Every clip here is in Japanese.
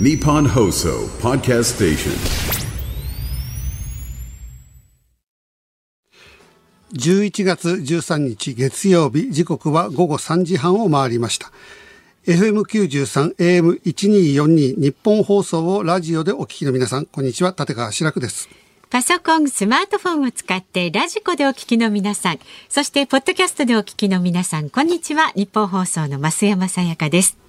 Nippon Hoso Podcast Station. 11月13日月曜日時刻は午後3時半を回りました FM93 AM1242 日本放送をラジオでお聞きの皆さんこんにちは立川志らくですパソコン、スマートフォンを使ってラジコでお聞きの皆さん、そしてポッドキャストでお聞きの皆さん、こんにちは。日本放送の増山さやかです。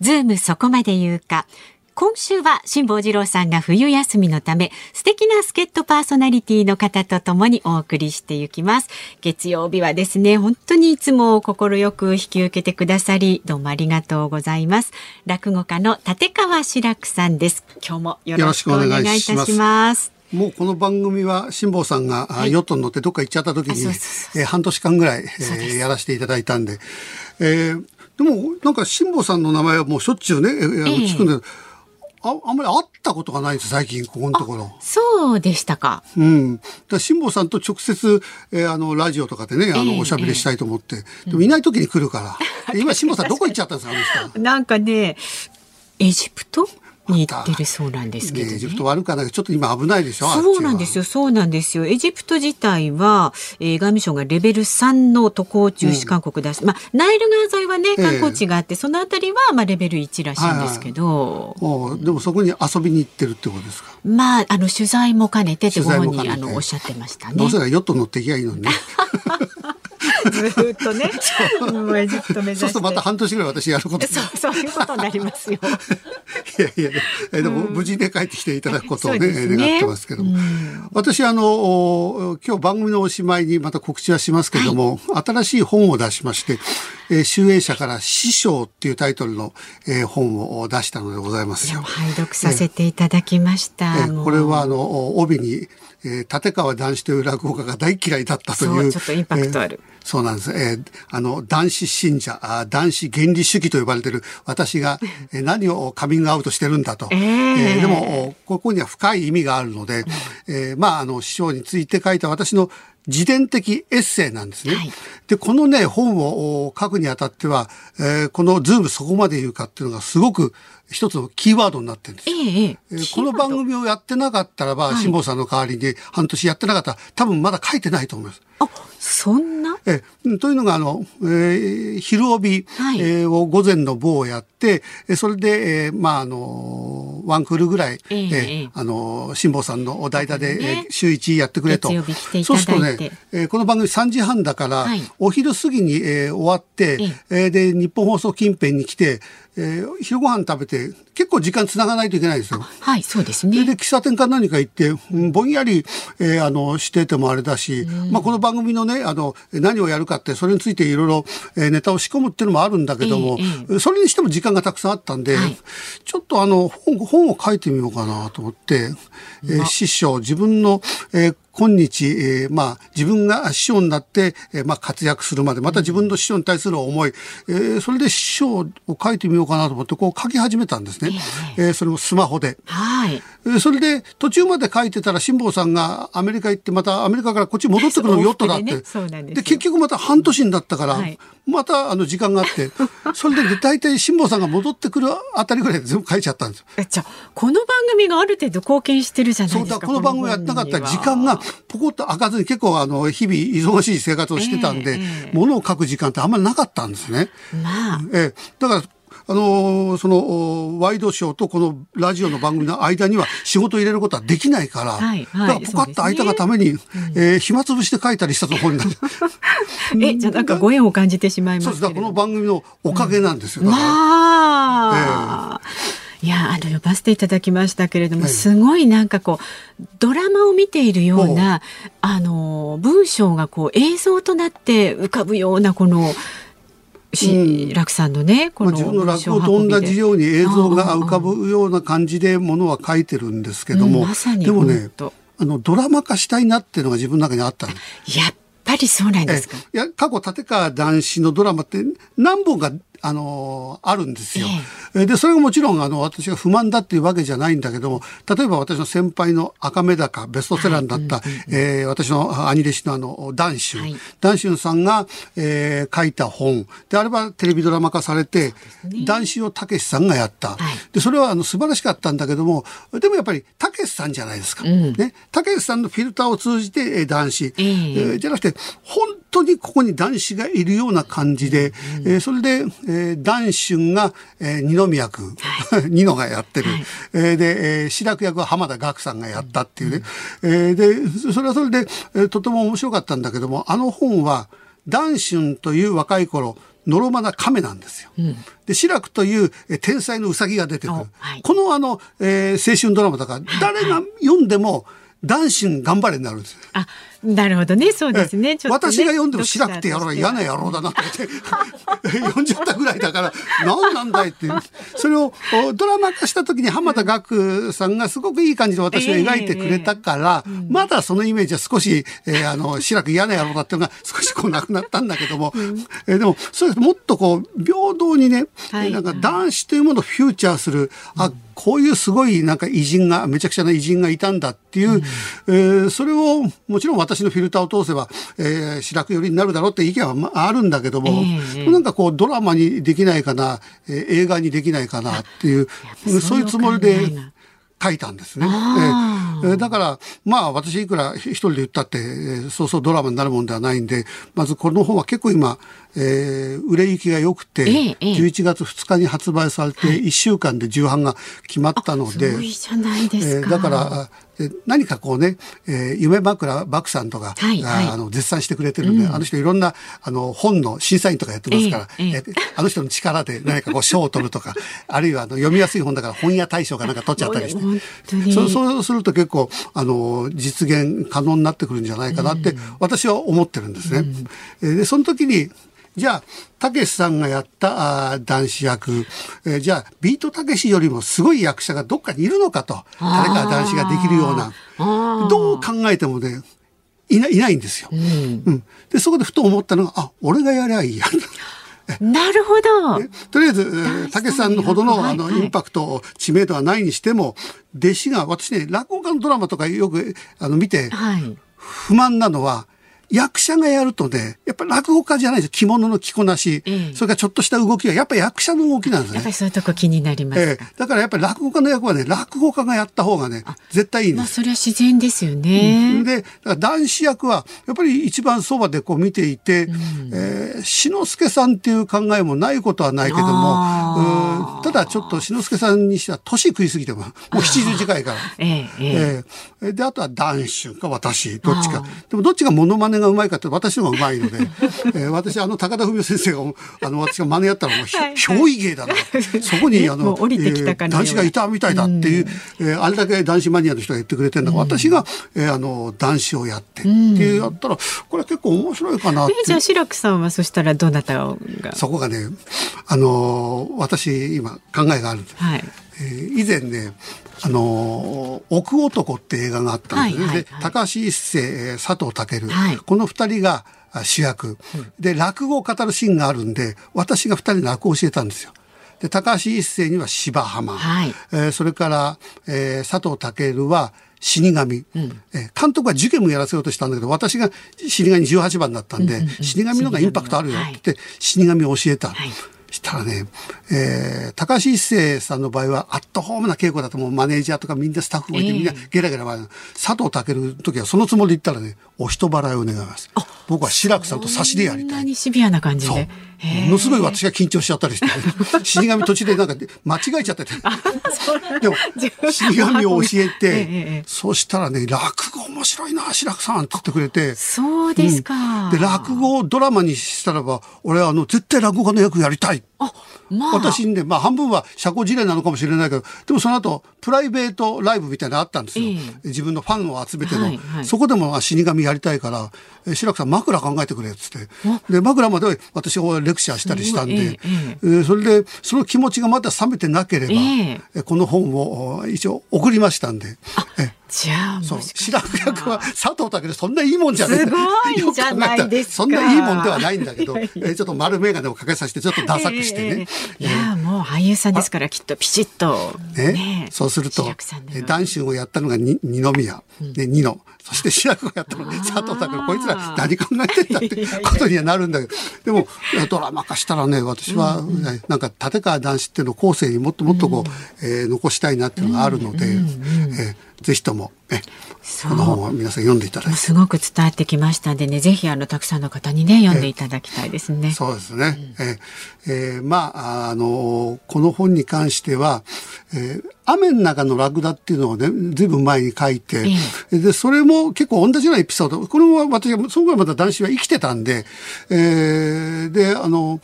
ズームそこまで言うか。今週は辛坊治郎さんが冬休みのため素敵な助っ人パーソナリティの方とともにお送りしていきます。月曜日はですね本当にいつも心よく引き受けてくださりどうもありがとうございます。落語家の立川志らくさんです。今日もよろしくお願いいたします。もうこの番組は辛坊さんが、はい、ヨットに乗ってどっか行っちゃった時に、えー、半年間ぐらい、えー、やらせていただいたんで、えー、でもなんか辛坊さんの名前はもうしょっちゅうね、えー、聞くんで、ああんまり会ったことがないんです最近ここのところ。そうでしたか。うん。だ辛坊さんと直接、えー、あのラジオとかでねあの、おしゃべりしたいと思って、でもいない時に来るから。今辛坊さんどこ行っちゃったんですかあの人。なんかねエジプト？に行ってるそうなんですけど、ね、エジプト悪かないちょっと今危ないでしょそうなんですよそうなんですよ。エジプト自体は、えー、外務省がレベル3の渡航中止勧告出して、うん、まあナイル川沿いはね観光地があって、えー、そのあたりはまあレベル1らしいんですけど、はいはい、でもそこに遊びに行ってるってことですか？まああの取材も兼ねてって。ご本人あのおっしゃってましたね。どうせヨット乗っていきゃいいのにねずっとね、もうエジプト目指して。そうするとまた半年ぐらい私やること。そう、そういうことになりますよ。いやいや、えでも無事で帰ってきていただくことをね、ね願ってますけども。私あの今日番組のおしまいにまた告知はしますけども、はい、新しい本を出しまして、えー、集英社から師匠っていうタイトルの、えー、本を出したのでございますよ。拝読させていただきました。えー、これはあの帯にえー、立川談志という落語家が大嫌いだったという。ちょっとインパクトある。えー、そうなんです。えー、あの、男子信者、あ男子原理主義と呼ばれている私が、えー、何をカミングアウトしてるんだと。えー、えー、でも、ここには深い意味があるので、えー、まあ、あの、師匠について書いた私の自伝的エッセイなんですね。はい、で、このね、本を書くにあたっては、えー、このズームそこまで言うかっていうのがすごく一つのキーワードになってるんです。えええー、この番組をやってなかったらば、辛坊さんの代わりに半年やってなかったら、多分まだ書いてないと思います。あ、そんな？えというのが、あの、えー、昼帯、はい、えー、を午前の部をやって、それで、えー、まあ、あの、ワンクールぐらい、えー、えー、あの、辛坊さんの代打で、ね、週一やってくれと。そうするとね、えー、この番組3時半だから、はい、お昼過ぎに、えー、終わって、えー、で、日本放送近辺に来て、えー、昼ご飯食べて結構時間つながないといけないですよ。はい、そうですね。で喫茶店か何か行って、うん、ぼんやり、えー、あのしててもあれだし、まあこの番組のねあの何をやるかってそれについていろいろ、えー、ネタを仕込むっていうのもあるんだけども、えー、それにしても時間がたくさんあったんで、はい、ちょっとあの本本を書いてみようかなと思って、えー、師匠自分の、えー、今日、えー、まあ、自分が師匠になって、えー、まあ、活躍するまで、また自分の師匠に対する思い、えー、それで師匠を書いてみようかなと思って、こう書き始めたんですね。えー、えー、それもスマホで。はい。えー、それで、途中まで書いてたら、辛坊さんがアメリカ行って、またアメリカからこっち戻ってくるのヨットだって。で、ね、結局また半年になったから、はい、またあの時間があって、それで大体辛坊さんが戻ってくるあたりぐらいで全部書いちゃったんですよ。じゃこの番組がある程度貢献してるじゃないですか。そうだ、この番組やってなかったら時間がポコッと開かずに結構あの日々忙しい生活をしてたんで、えー、物を書く時間ってあんまりなかったんですね。まあ。えー、だからあのそのワイドショーとこのラジオの番組の間には仕事入れることはできないから、はいはい、だからポカッと開いたがために、ねえー、暇つぶして書いたりしたところになる。え、じゃなんかご縁を感じてしまいますそうです。この番組のおかげなんですよ。うん、まあ。えーいやあの呼ばせていただきましたけれども、すごいなんかこうドラマを見ているようなあの文章がこう映像となって浮かぶようなこのし、楽さんのねこの、自分の落語と同じように映像が浮かぶような感じでものは書いてるんですけども、うん、ま、でもねあのドラマ化したいなっていうのが自分の中にあったやっぱりそうなんですか？いや、過去立川談志のドラマって何本かあのあるんですよ。ええ。でそれがもちろんあの私が不満だっていうわけじゃないんだけども例えば私の先輩の赤目高ベストセラーになった、はい、えー、私の兄弟子のあの談春、はい、談春さんが、えー、書いた本。であればテレビドラマ化されて、ね、談春をたけしさんがやった、はい、でそれはあの素晴らしかったんだけどもでもやっぱりたけしさんじゃないですか。うん、ね。たけしさんのフィルターを通じて、えー、談春、えー、えー、じゃなくて本当にここに男子がいるような感じで、うん、えー、それで、えー、男春が、えー、二宮君、はい、二野がやってる、はい、えー、で、えー、白く役は浜田岳さんがやったっていうね、うん、えー、でそれはそれで、えー、とても面白かったんだけどもあの本は男春という若い頃のろまな亀なんですよ。うん、で、志らくという天才のウサギが出てくる。はい、このあの、えー、青春ドラマだから、誰が読んんでも、男子頑張れになるんです。あ、なるほどね、そうですね。ね。私が読んでもしなくてやろう嫌な野郎だなって。読んじゃったぐらいだから、何なんだいって。それをドラマ化した時に浜田岳さんがすごくいい感じで私を描いてくれたから、えーえー、まだそのイメージは少し、えー、あの、しらく嫌な野郎だっていうのが少しこうなくなったんだけども、うん、えー、でも、そうです。もっとこう、平等にね、はい、なんか男子というものをフューチャーする、あ、こういうすごいなんか偉人が、めちゃくちゃな偉人がいたんだっていう、うん、えー、それをもちろん私のフィルターを通せば、えー、白く寄りになるだろうって意見はあるんだけども、えー、なんかこうドラマにできないかな、えー、映画にできないかなっていう、そういうつもりで書いたんですね。えー、だから、まあ私いくら一人で言ったって、えー、そうそうドラマになるもんではないんで、まずこの本は結構今、えー、売れ行きが良くて、ええ、11月2日に発売されて1週間で重版が決まったので、はい、すごいじゃないですか。えー、だから何かこうね、えー、夢枕漠さんとか、はいはい、あの絶賛してくれてるんで、うん、あの人いろんなあの本の審査員とかやってますから、ええあの人の力で何かこう賞を取るとか あるいはあの読みやすい本だから本屋大賞かなんか取っちゃったりしてそそうすると結構あの実現可能になってくるんじゃないかなって、私は思ってるんですね。うん、でその時にじゃあ、たけしさんがやったあ男子役、えー、じゃあ、ビートたけしよりもすごい役者がどっかにいるのかと、誰か男子ができるような、どう考えてもね、いないないんですよ、うん、うん。で、そこでふと思ったのが、あ、俺がやりゃいいや。なるほど。とりあえず、たけしさんほどの、あの、インパクト、知名度はないにしても、弟子が、私ね、落語家のドラマとかよく、あの、見て、不満なのは、役者がやるとね、やっぱり落語家じゃないです着物の着こなし、ええ、それからちょっとした動きはやっぱり役者の動きなんですね。やっぱりそういうとこ気になります、ええ、だからやっぱり落語家の役はね、落語家がやった方がね、絶対いいんです。まあ、それは自然ですよね。うん、で、男子役はやっぱり一番そばでこう見ていて、うん、えー、志の輔さんっていう考えもないことはないけども、ただちょっと志の輔さんにしては年食いすぎても、もう70近いから。ええええ、で、あとは男子か私、どっちか。でもどっちがモノマネがうまいかって私の方がうまいので、えー、私あの高田文夫先生があの私が真似やったらもう憑依芸だな。そこにあの、えー、男子がいたみたいだっていう、うん、えー、あれだけ男子マニアの人が言ってくれてるんだから、うん、私が、えー、あの男子をやってっていうやったらこれ結構面白いかなって。じゃあ志くさんはそしたらどなたが？そこがねあの私今考えがあるんです。はい。えー、以前ねあの「奥男」って映画があったんですね、はいはいはい、で高橋一生佐藤健、はい、この二人が主役、で落語を語るシーンがあるんで私が二人落語を教えたんですよ。で高橋一生には芝浜、はい、えー、それから、えー、佐藤健は死神、うん、え監督は受験もやらせようとしたんだけど私が死神18番だったんで、うんうんうん、死神の方がインパクトあるよって死神を教えた。はい。したらね、えー、高橋一生さんの場合はアットホームな稽古だともうマネージャーとかみんなスタッフもいてみんなゲラゲラ笑う、佐藤健の時はそのつもりで言ったらねお人払いを願います。僕は志らくさんと差しでやりたい。にシビアな感じで。ものすごい私が緊張しちゃったりして死神途中でなんか間違えちゃってて。でも死神を教えて、え。そしたらね落語面白いな志らくさんって言ってくれて。そうですか、うん、で落語をドラマにしたらば俺はあの絶対落語家の役やりたいあまあ、私にね、まあ半分は社交辞令なのかもしれないけど、でもその後、プライベートライブみたいなのあったんですよ。えー、自分のファンを集めての。はいはい、そこでも死神やりたいから、え志らくさん枕考えてくれっつって。で枕まで私がレクチャーしたりしたんで、ええそれでその気持ちがまだ冷めてなければ、えこの本を一応送りましたんで。えじゃあそう。白く役は佐藤健そんないいもんじゃない。すごいじゃないですそんないいもんではないんだけどえちょっと丸眼鏡をかけさせてちょっとダサくしてね、えー、いやもう俳優さんですからきっとピシッとね、ね、そうすると男子をやったのが二宮、ね、二のそして志らくがやったの佐藤健こいつら何考えてんだってことにはなるんだけど。でもドラマ化したらね私は、ね、なんか立川男子っていうのを後世にもっともっとこう、えー、残したいなっていうのがあるので、えー、ぜひともえこの本を皆さん読んでいただいて。すごく伝えてきましたんでねぜひあのたくさんの方にね読んでいただきたいですね。そうですね、うん、ええー、まああのこの本に関しては、えー、雨の中のラクダっていうのをねずいぶん前に書いて、えー、でそれも結構同じようなエピソード。これも私はその頃まだ男子は生きてたんで、えー、であの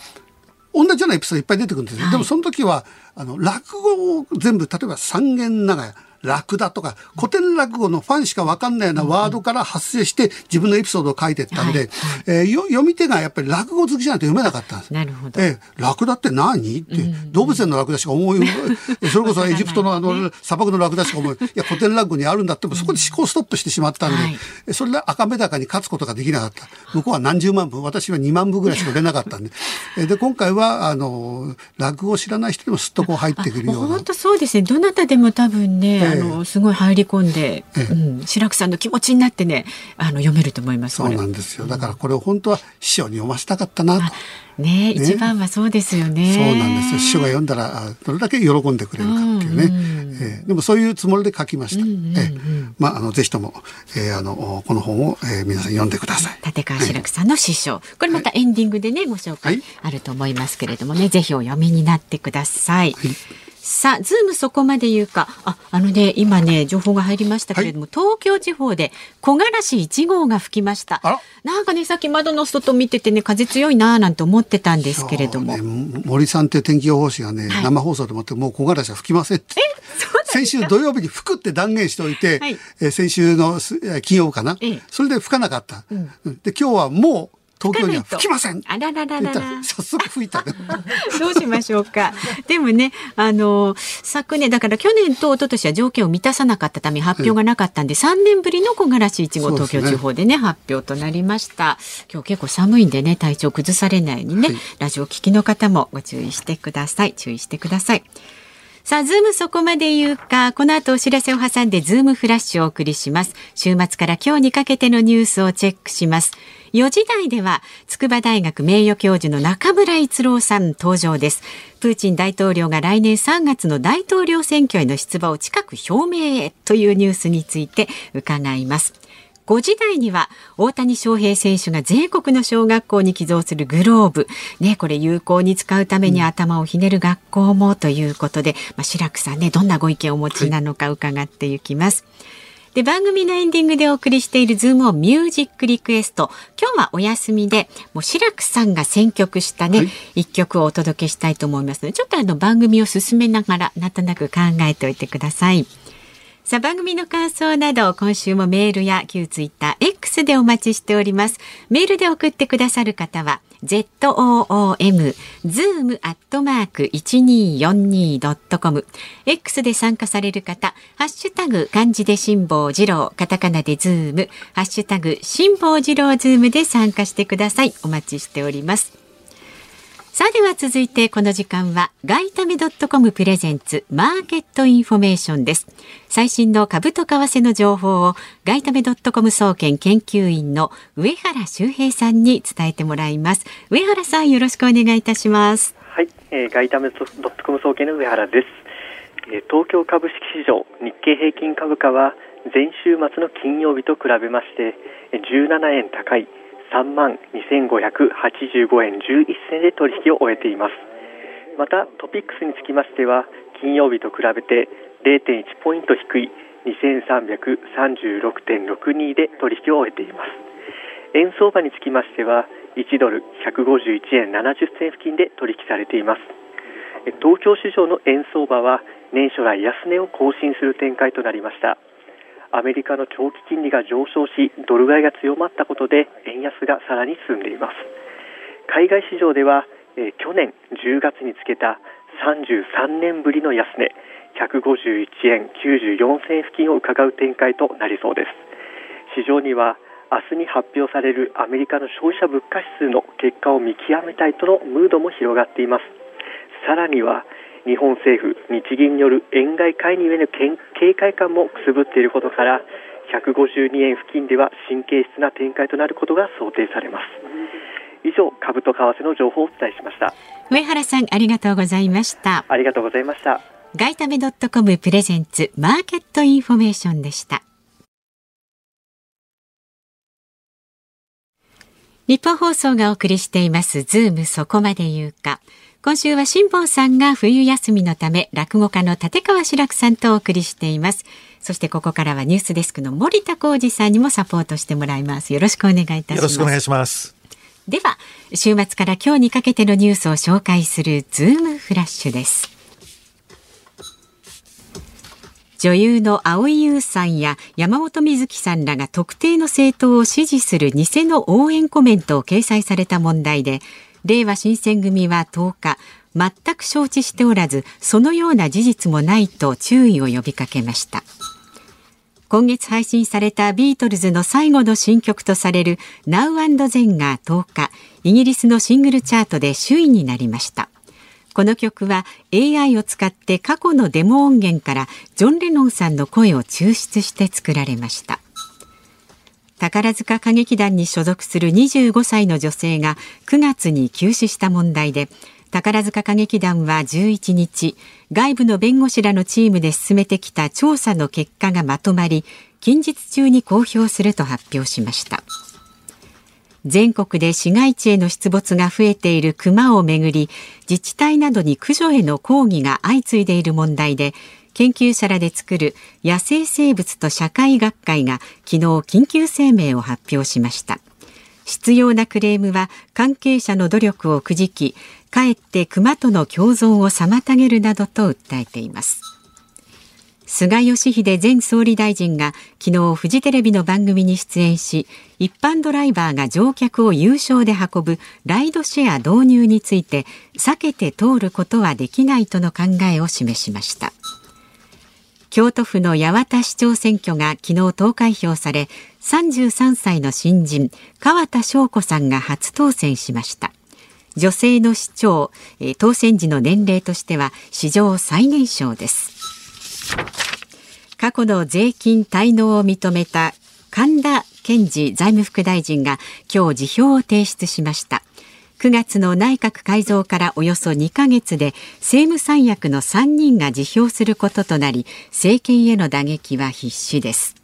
同じようなエピソードいっぱい出てくるんですよ、はい、でもその時はあの落語を全部例えば三軒長屋ラクダとか古典落語のファンしか分かんないようなワードから発生して自分のエピソードを書いてったんで、はいえー、読み手がやっぱり落語好きじゃないと読めなかったんです。なるほど。えー、ラクダって何？って、動物園のラクダしか思い、それこそエジプトのあの砂漠のラクダしか思い、いや古典落語にあるんだってもそこで思考ストップしてしまったんで、はい、それで赤目高に勝つことができなかった。向こうは何十万部、私は2万部ぐらいしか売れなかったんで。で、今回は、あの、落語を知らない人でもすっとこう入ってくるような。本当そうですね。どなたでも多分ね、えー、あの、すごい入り込んで、うん、白くさんの気持ちになってねあの読めると思いますそうなんですよだからこれを本当は師匠に読ませたかったなと。ね、一番はそうですよね。そうなんですよ。師匠が読んだらどれだけ喜んでくれるかっていうね。うえー、でもそういうつもりで書きました。えー、まああのぜひとも、えー、あのこの本を、えー、皆さん読んでください。立川志らくさんの師匠、はい、これまたエンディングでねご紹介あると思いますけれどもね、はい、ぜひお読みになってください。はいさあ、ズームそこまで言うか。あ、あのね、今ね、情報が入りましたけれども、はい、東京地方で木枯らし1号が吹きました。なんかね、さっき窓の外見ててね、風強いなーなんて思ってたんですけれども。ね、森さんって天気予報士がね、はい、生放送でもってもう木枯らしは吹きませんって。先週土曜日に吹くって断言しておいて、はい、え先週の金曜かな、ええ、それで吹かなかった。うん、で、今日はもう東京には吹きません。あらららら早速吹いた、ね、どうしましょうか。でもね、あの昨年だから去年と一昨年は条件を満たさなかったため発表がなかったんで、3年ぶりの木枯らし1号東京地方でね、ね、発表となりました。今日結構寒いんでね体調崩されないようにね、はい、ラジオお聞きの方もご注意してください。注意してください。さあ、ズームそこまで言うか、この後お知らせを挟んでズームフラッシュをお送りします。週末から今日にかけてのニュースをチェックします。4時台では筑波大学名誉教授の中村逸郎さん登場です。プーチン大統領が来年3月の大統領選挙への出馬を近く表明へというニュースについて伺います。5時台には大谷翔平選手が全国の小学校に寄贈するグローブ、ね、これ有効に使うために頭をひねる学校もということで、まあ、白くさんねどんなご意見をお持ちなのか伺っていきます。はいで番組のエンディングでお送りしているズームをミュージックリクエスト今日はお休みでもう志らくさんが選曲したね一、はい、曲をお届けしたいと思いますのでちょっとあの番組を進めながらなんとなく考えておいてください。さあ番組の感想など今週もメールや旧ツイッター X でお待ちしております。メールで送ってくださる方は zoom zoom アットマーク一二四二ドットコム。X で参加される方ハッシュタグ漢字で辛坊治郎カタカナでズームハッシュタグ辛坊治郎ズームで参加してください。お待ちしております。さあでは続いてこの時間は外為ドットコムプレゼンツマーケットインフォメーションです。最新の株と為替の情報を外為ドットコム総研研究員の上原修平さんに伝えてもらいます。上原さんよろしくお願いいたします。はい、えー、外為ドットコム総研の上原です。えー、東京株式市場日経平均株価は前週末の金曜日と比べまして17円高い3万2585円11銭で取引を終えています。またトピックスにつきましては金曜日と比べて0.1ポイント低い2336.62で取引を終えています。円相場につきましては1ドル151円70銭付近で取引されています。東京市場の円相場は年初来安値を更新する展開となりました。アメリカの長期金利が上昇しドル買いが強まったことで円安がさらに進んでいます。海外市場では、えー、去年10月につけた33年ぶりの安値151円94銭付近を伺う展開となりそうです。市場には明日に発表されるアメリカの消費者物価指数の結果を見極めたいとのムードも広がっています。さらには日本政府、日銀による円買い介入への警戒感もくすぶっていることから152円付近では神経質な展開となることが想定されます。以上株と為替の情報をお伝えしました。上原さんありがとうございました。ありがとうございました。ガイタメドットコムプレゼンツマーケットインフォメーションでした。ニッポン放送がお送りしていますズームそこまで言うか今週は辛坊さんが冬休みのため落語家の立川志らくさんとお送りしています。そしてここからはニュースデスクの森田耕次さんにもサポートしてもらいます。よろしくお願いいたします。よろしくお願いします。では週末から今日にかけてのニュースを紹介するズームフラッシュです。女優の蒼井優さんや山本美月さんらが特定の政党を支持する偽の応援コメントを掲載された問題でれいわ新選組は10日全く承知しておらずそのような事実もないと注意を呼びかけました。今月配信されたビートルズの最後の新曲とされる Now Then が10日イギリスのシングルチャートで首位になりました。この曲は AI を使って過去のデモ音源からジョン・レノンさんの声を抽出して作られました。宝塚歌劇団に所属する25歳の女性が9月に急死した問題で宝塚歌劇団は11日外部の弁護士らのチームで進めてきた調査の結果がまとまり近日中に公表すると発表しました。全国で市街地への出没が増えているクマをめぐり自治体などに駆除への抗議が相次いでいる問題で研究者らで作る野生生物と社会学会が昨日緊急声明を発表しました。必要なクレームは関係者の努力をくじきかえって熊との共存を妨げるなどと訴えています。菅義偉前総理大臣が昨日フジテレビの番組に出演し一般ドライバーが乗客を有償で運ぶライドシェア導入について避けて通ることはできないとの考えを示しました。京都府の八幡市長選挙が昨日投開票され33歳の新人川田翔子さんが初当選しました。女性の市長当選時の年齢としては史上最年少です。過去の税金滞納を認めた神田健二財務副大臣が今日辞表を提出しました。9月の内閣改造からおよそ2ヶ月で政務三役の3人が辞表することとなり政権への打撃は必至です。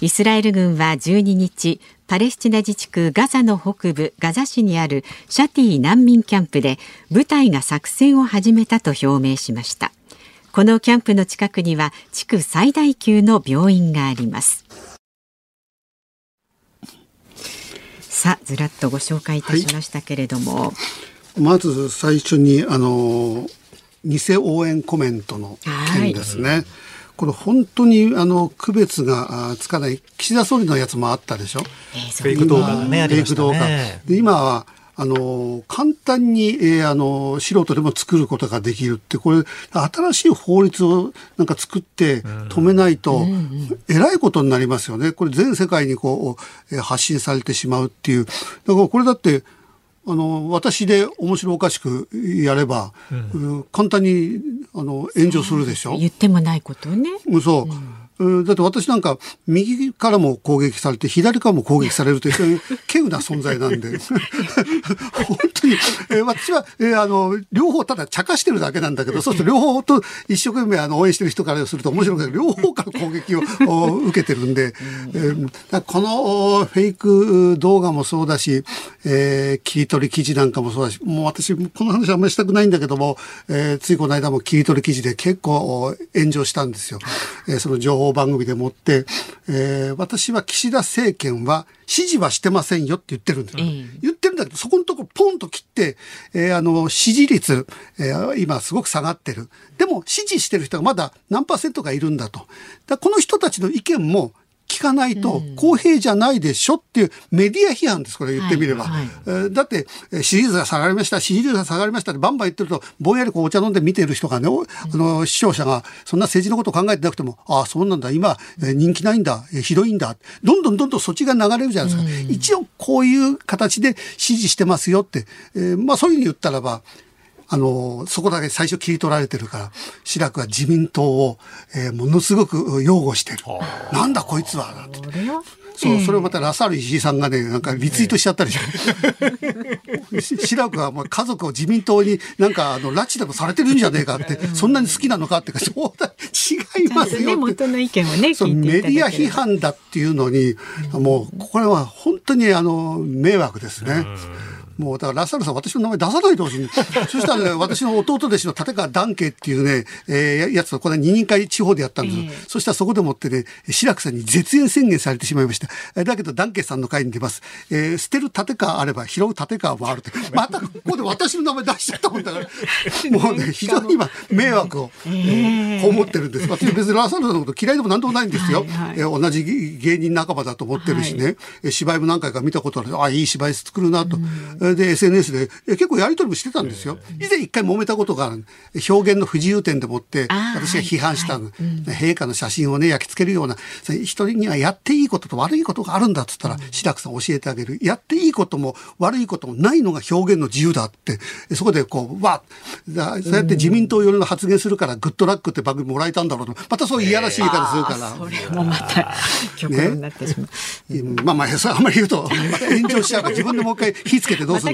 イスラエル軍は12日パレスチナ自治区ガザの北部ガザ市にあるシャティ難民キャンプで部隊が作戦を始めたと表明しました。このキャンプの近くには地区最大級の病院があります。さあずらっとご紹介いたしましたけれども、はい、まず最初にあの偽応援コメントの件ですね。はいこれ本当にあの区別がつかない岸田総理のやつもあったでしょ？えー、フェイク動画がねありましたね。で今はあの簡単に、えー、あの素人でも作ることができるってこれ新しい法律をなんか作って止めないと、えらいことになりますよね。これ全世界にこう、えー、発信されてしまうっていう。だからこれだってあの私で面白おかしくやれば、うん、簡単にあの炎上するでしょ？言ってもないことね。そう。うんだって私なんか右からも攻撃されて左からも攻撃されるという稀有な存在なんで。本当に、えー、私は、えー、あの両方ただ茶化してるだけなんだけどそうすると両方と一生懸命あの応援してる人からすると面白くない。両方から攻撃を 受けてるんで、えー、このフェイク動画もそうだし、えー、切り取り記事なんかもそうだしもう私この話あんまりしたくないんだけども、えー、ついこの間も切り取り記事で結構炎上したんですよ。えー、その情報番組でもって、えー、私は岸田政権は支持はしてませんよって言ってるんです、うん、言ってるんだだけど、そこのところポンと切って、えーあの、支持率、えー今すごく下がってる。でも、支持してる人がまだ何パーセントかいるんだと。だこの人たちの意見も、聞かないと公平じゃないでしょっていうメディア批判です、これ言ってみれば。はいはいえーだって、えー支持率が下がりました、支持率が下がりましたってバンバン言ってると、ぼんやりこうお茶飲んで見てる人がね、おあの、視聴者が、そんな政治のことを考えてなくても、ああ、そうなんだ、今、えー人気ないんだ、えーひどいんだ、どんどんどんどんそっちが流れるじゃないですか。一応、こういう形で支持してますよって、えーまあそういうふうに言ったらば、あの、そこだけ最初切り取られてるから、志らくは自民党を、えーものすごく擁護してる。なんだこいつは、なんて。そう、それをまたラサール石井さんがね、なんかリツイートしちゃったりして。し志らくはもう家族を自民党になんかあの拉致でもされてるんじゃねえかって、そんなに好きなのかってか、そうだ、違いますねよって。元の意見をねそう聞いていただければメディア批判だっていうのに、もうこれは本当にあの迷惑ですね。もうだからラッサールさん私の名前出さないでほしい、ね、そしたらね、私の弟弟子の立川談慶っていうね、えーややつとこれ二人会地方でやったんです。よ、ええ。そしたらそこでもってね、志らくさんに絶縁宣言されてしまいました。えーだけど談慶さんの会に出ます。えー捨てる立川あれば拾う立川もあるって。またここで私の名前出しちゃったもんだから、もうね、非常に今迷惑を、えー被ってるんです。私別にラッサールさんのこと嫌いでも何でもないんですよ。はいはい。えー同じ芸人仲間だと思ってるしね、えー芝居も何回か見たことある。あいい芝居作るなと、えーで SNS でえー結構やり取りもしてたんですよ、以前一回揉めたことが表現の不自由点でもって私が批判したの、陛下の写真をね焼き付けるような人にはやっていいことと悪いことがあるんだっつったら、志らくさん教えてあげる。やっていいことも悪いこともないのが表現の自由だって。えそこでこうわそうやって自民党寄りの発言するからグッドラックって番組もらえたんだろうとまたそういういやらしい言い方するから。それもまた極論になってしまう、うん。まあまあ、あんまり言うと、炎上しちゃうから、自分でもう一回火つけてどうますだ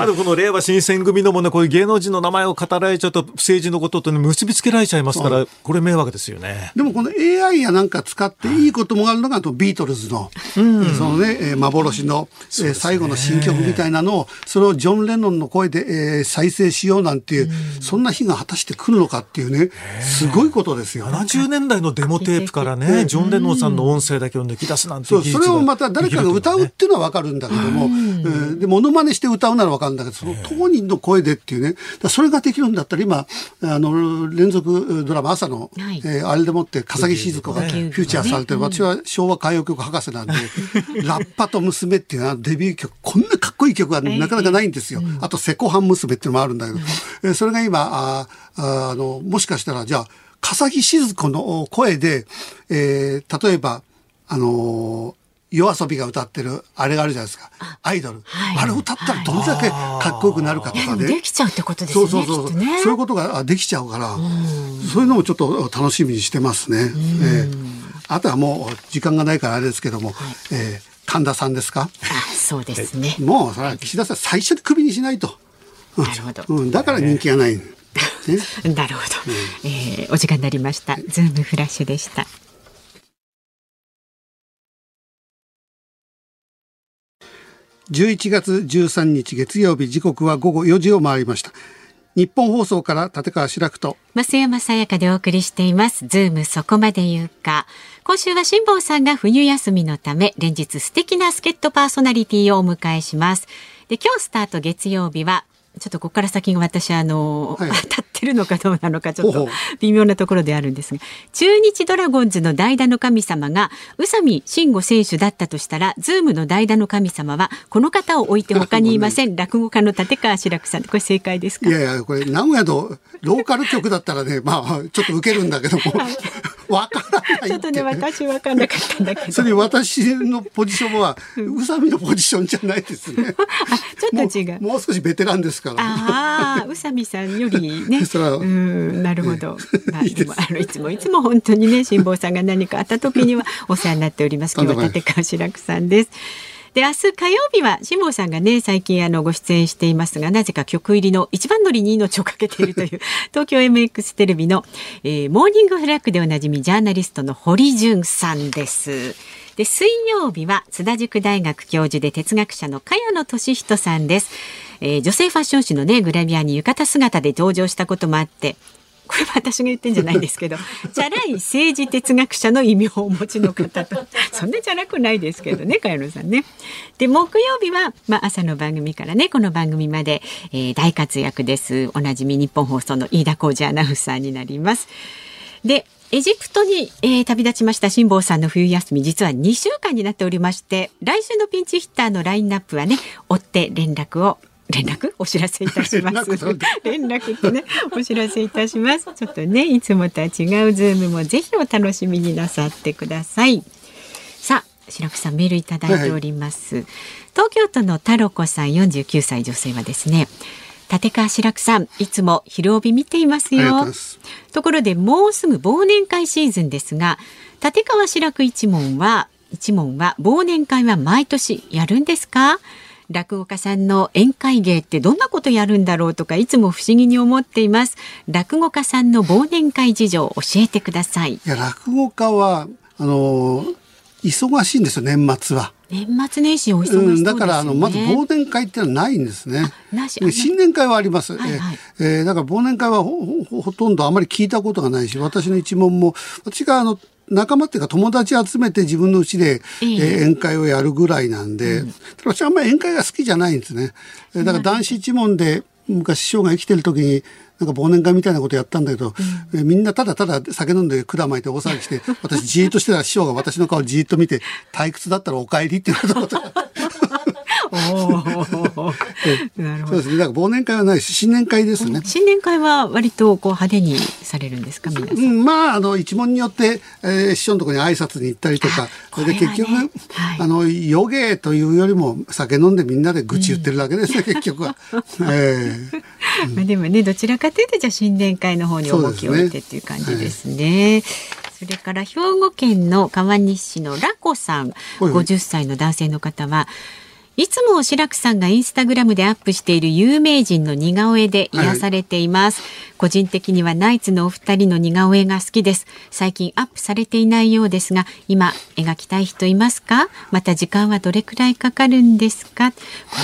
あ、でもこの令和新選組のもの、こういう芸能人の名前を語られちゃうと、政治のことと、ね、結びつけられちゃいますから、これ迷惑ですよね。でもこの AI やなんか使っていいこともあるのが、あとビートルズの、そのね、えー幻の、えー最後の新曲みたいなのを、それをジョン・レノンの声で、えー再生しようなんていう、そんな日が果たして来るのかっていうね、すごいことですよ。70年代のデモテープからね、ジョン・レノンさんの音声だけを抜き出すなんてそう、技術がそれをまた誰かが歌うっていうのはわかるんだけども、えーで、モノマネして歌うならわかるんだけど、その当人の声でっていうね、それができるんだったら今、あの、連続ドラマ朝の、はい。えーあれでもって笠木静子がフね。ューチャーされてる、私は昭和歌謡曲博士なんで、ラッパと娘っていうのはデビュー曲、こんなかっこいい曲がなかなかないんですよ。あと、セコハン娘っていうのもあるんだけど、えーそれが今、あああの、もしかしたら、じゃあ、笠木静子の声で、えー例えば、あのー夜遊びが歌ってるあれがあるじゃないですか。アイドル。はい。あれ歌ったらどれだけかっこよくなるかとかね。できちゃうってことですよねそうそうそう。ね。そういうことがあできちゃうから、そういうのもちょっと楽しみにしてますね。えーあとはもう時間がないからあれですけども、えー神田さんですか？あそうですね。もうそれは岸田さん最初にクビにしないと。うん。なるほど。うん、だから人気がない。ね、なるほど、えーお時間になりました。ズームフラッシュでした11月13日月曜日時刻は午後4時を回りました。ニッポン放送から立川志らくと増山さやかでお送りしています。ズームそこまで言うか。今週は辛坊さんが冬休みのため、連日素敵な助っ人パーソナリティをお迎えします。で、今日スタート月曜日は、ちょっとここから先が私、あの、はい当たってるのかどうなのか、ちょっと微妙なところであるんですが、中日ドラゴンズの代打の神様が、宇佐見真吾選手だったとしたら、ズームの代打の神様は、この方を置いて他にいません。落語家の立川志らくさん。これ正解ですか？いやいや、これ、名古屋のローカル局だったらね、まあ、ちょっと受けるんだけども、わからない。ちょっとね、私分かんなかったんだけど。それ私のポジションは、宇佐美のポジションじゃないですね。ちょっと違う。もうもう少しベテランですから。ああ、宇佐美さんよりね。うん、なるほど。まあいあのいつもいつも本当にね、辛坊さんが何かあった時にはお世話になっております。今日は立川志らくさんです。で明日火曜日は辛坊さんがね最近あのご出演していますがなぜか曲入りの一番乗りに命をかけているという 東京 MX テレビの、えーモーニングフラッグでおなじみジャーナリストの堀潤さんです。で水曜日は津田塾大学教授で哲学者の茅野俊人さんです。えー女性ファッション誌のねグラビアに浴衣姿で登場したこともあってこれは私が言ってんじゃないんですけど チャラい政治哲学者の異名をお持ちの方とそんなチャラくないですけどね茅野さんね。で木曜日は、まあ、朝の番組からねこの番組まで、えー、大活躍ですおなじみニッポン放送の飯田浩二アナウンサーになります。でエジプトに、えー、旅立ちました辛坊さんの冬休み実は2週間になっておりまして来週のピンチヒッターのラインナップはね追って連絡を連絡お知らせいたします。連絡ってねお知らせいたします。ちょっとねいつもとは違うズームもぜひお楽しみになさってください。さあ志らくさんメールいただいております、はいはい、東京都のタロコさん49歳女性はですね立川志らくさんいつも昼帯見ていますよ。ところでもうすぐ忘年会シーズンですが立川志らく一門は一門は忘年会は毎年やるんですか？落語家さんの宴会芸ってどんなことやるんだろうとかいつも不思議に思っています。落語家さんの忘年会事情を教えてください。いや落語家はあの忙しいんですよ年末は。年末年始お忙しそう、ね。うん、だからあのまず忘年会っていうのはないんですね。新年会はあります。はいはい、えー、だから忘年会はほとんどあまり聞いたことがないし、私の一問も私があの仲間っていうか友達集めて自分のうちで、えー、宴会をやるぐらいなんで、うん、私あんまり宴会が好きじゃないんですね。だから男子一門で昔師匠が生きてる時になんか忘年会みたいなことやったんだけど、うん、みんなただただ酒飲んで管巻いて大騒ぎして 私じーっとしてたら師匠が私の顔じーっと見て退屈だったらお帰りっていうこと なるほど。そうですね。だから忘年会はないし、新年会ですね。新年会は割とこう派手にされるんですか、皆さん？うん、まあ、あの、一問によって、えー、師匠のところに挨拶に行ったりとか、それで結局、はい、あの、余芸というよりも、酒飲んでみんなで愚痴言ってるだけですね、うん、結局は。えーうん、まあでもね、どちらかというと、じゃあ新年会の方に重きを置いてっていう感じですね。それから兵庫県の川西市のラコさん、50歳の男性の方は、いつも白くさんがインスタグラムでアップしている有名人の似顔絵で癒されています、はい、個人的にはナイツのお二人の似顔絵が好きです。最近アップされていないようですが今描きたい人いますか？また時間はどれくらいかかるんですか？こ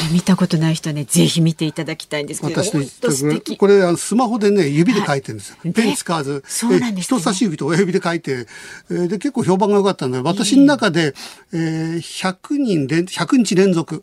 れ見たことない人ねぜひ見ていただきたいんですけど。私これあのスマホでね指で描いてるんですよ、はい、ペン使わずそうなんです、人差し指と親指で描いて、えー、で結構評判が良かったので私の中で、えー、100人連100日連続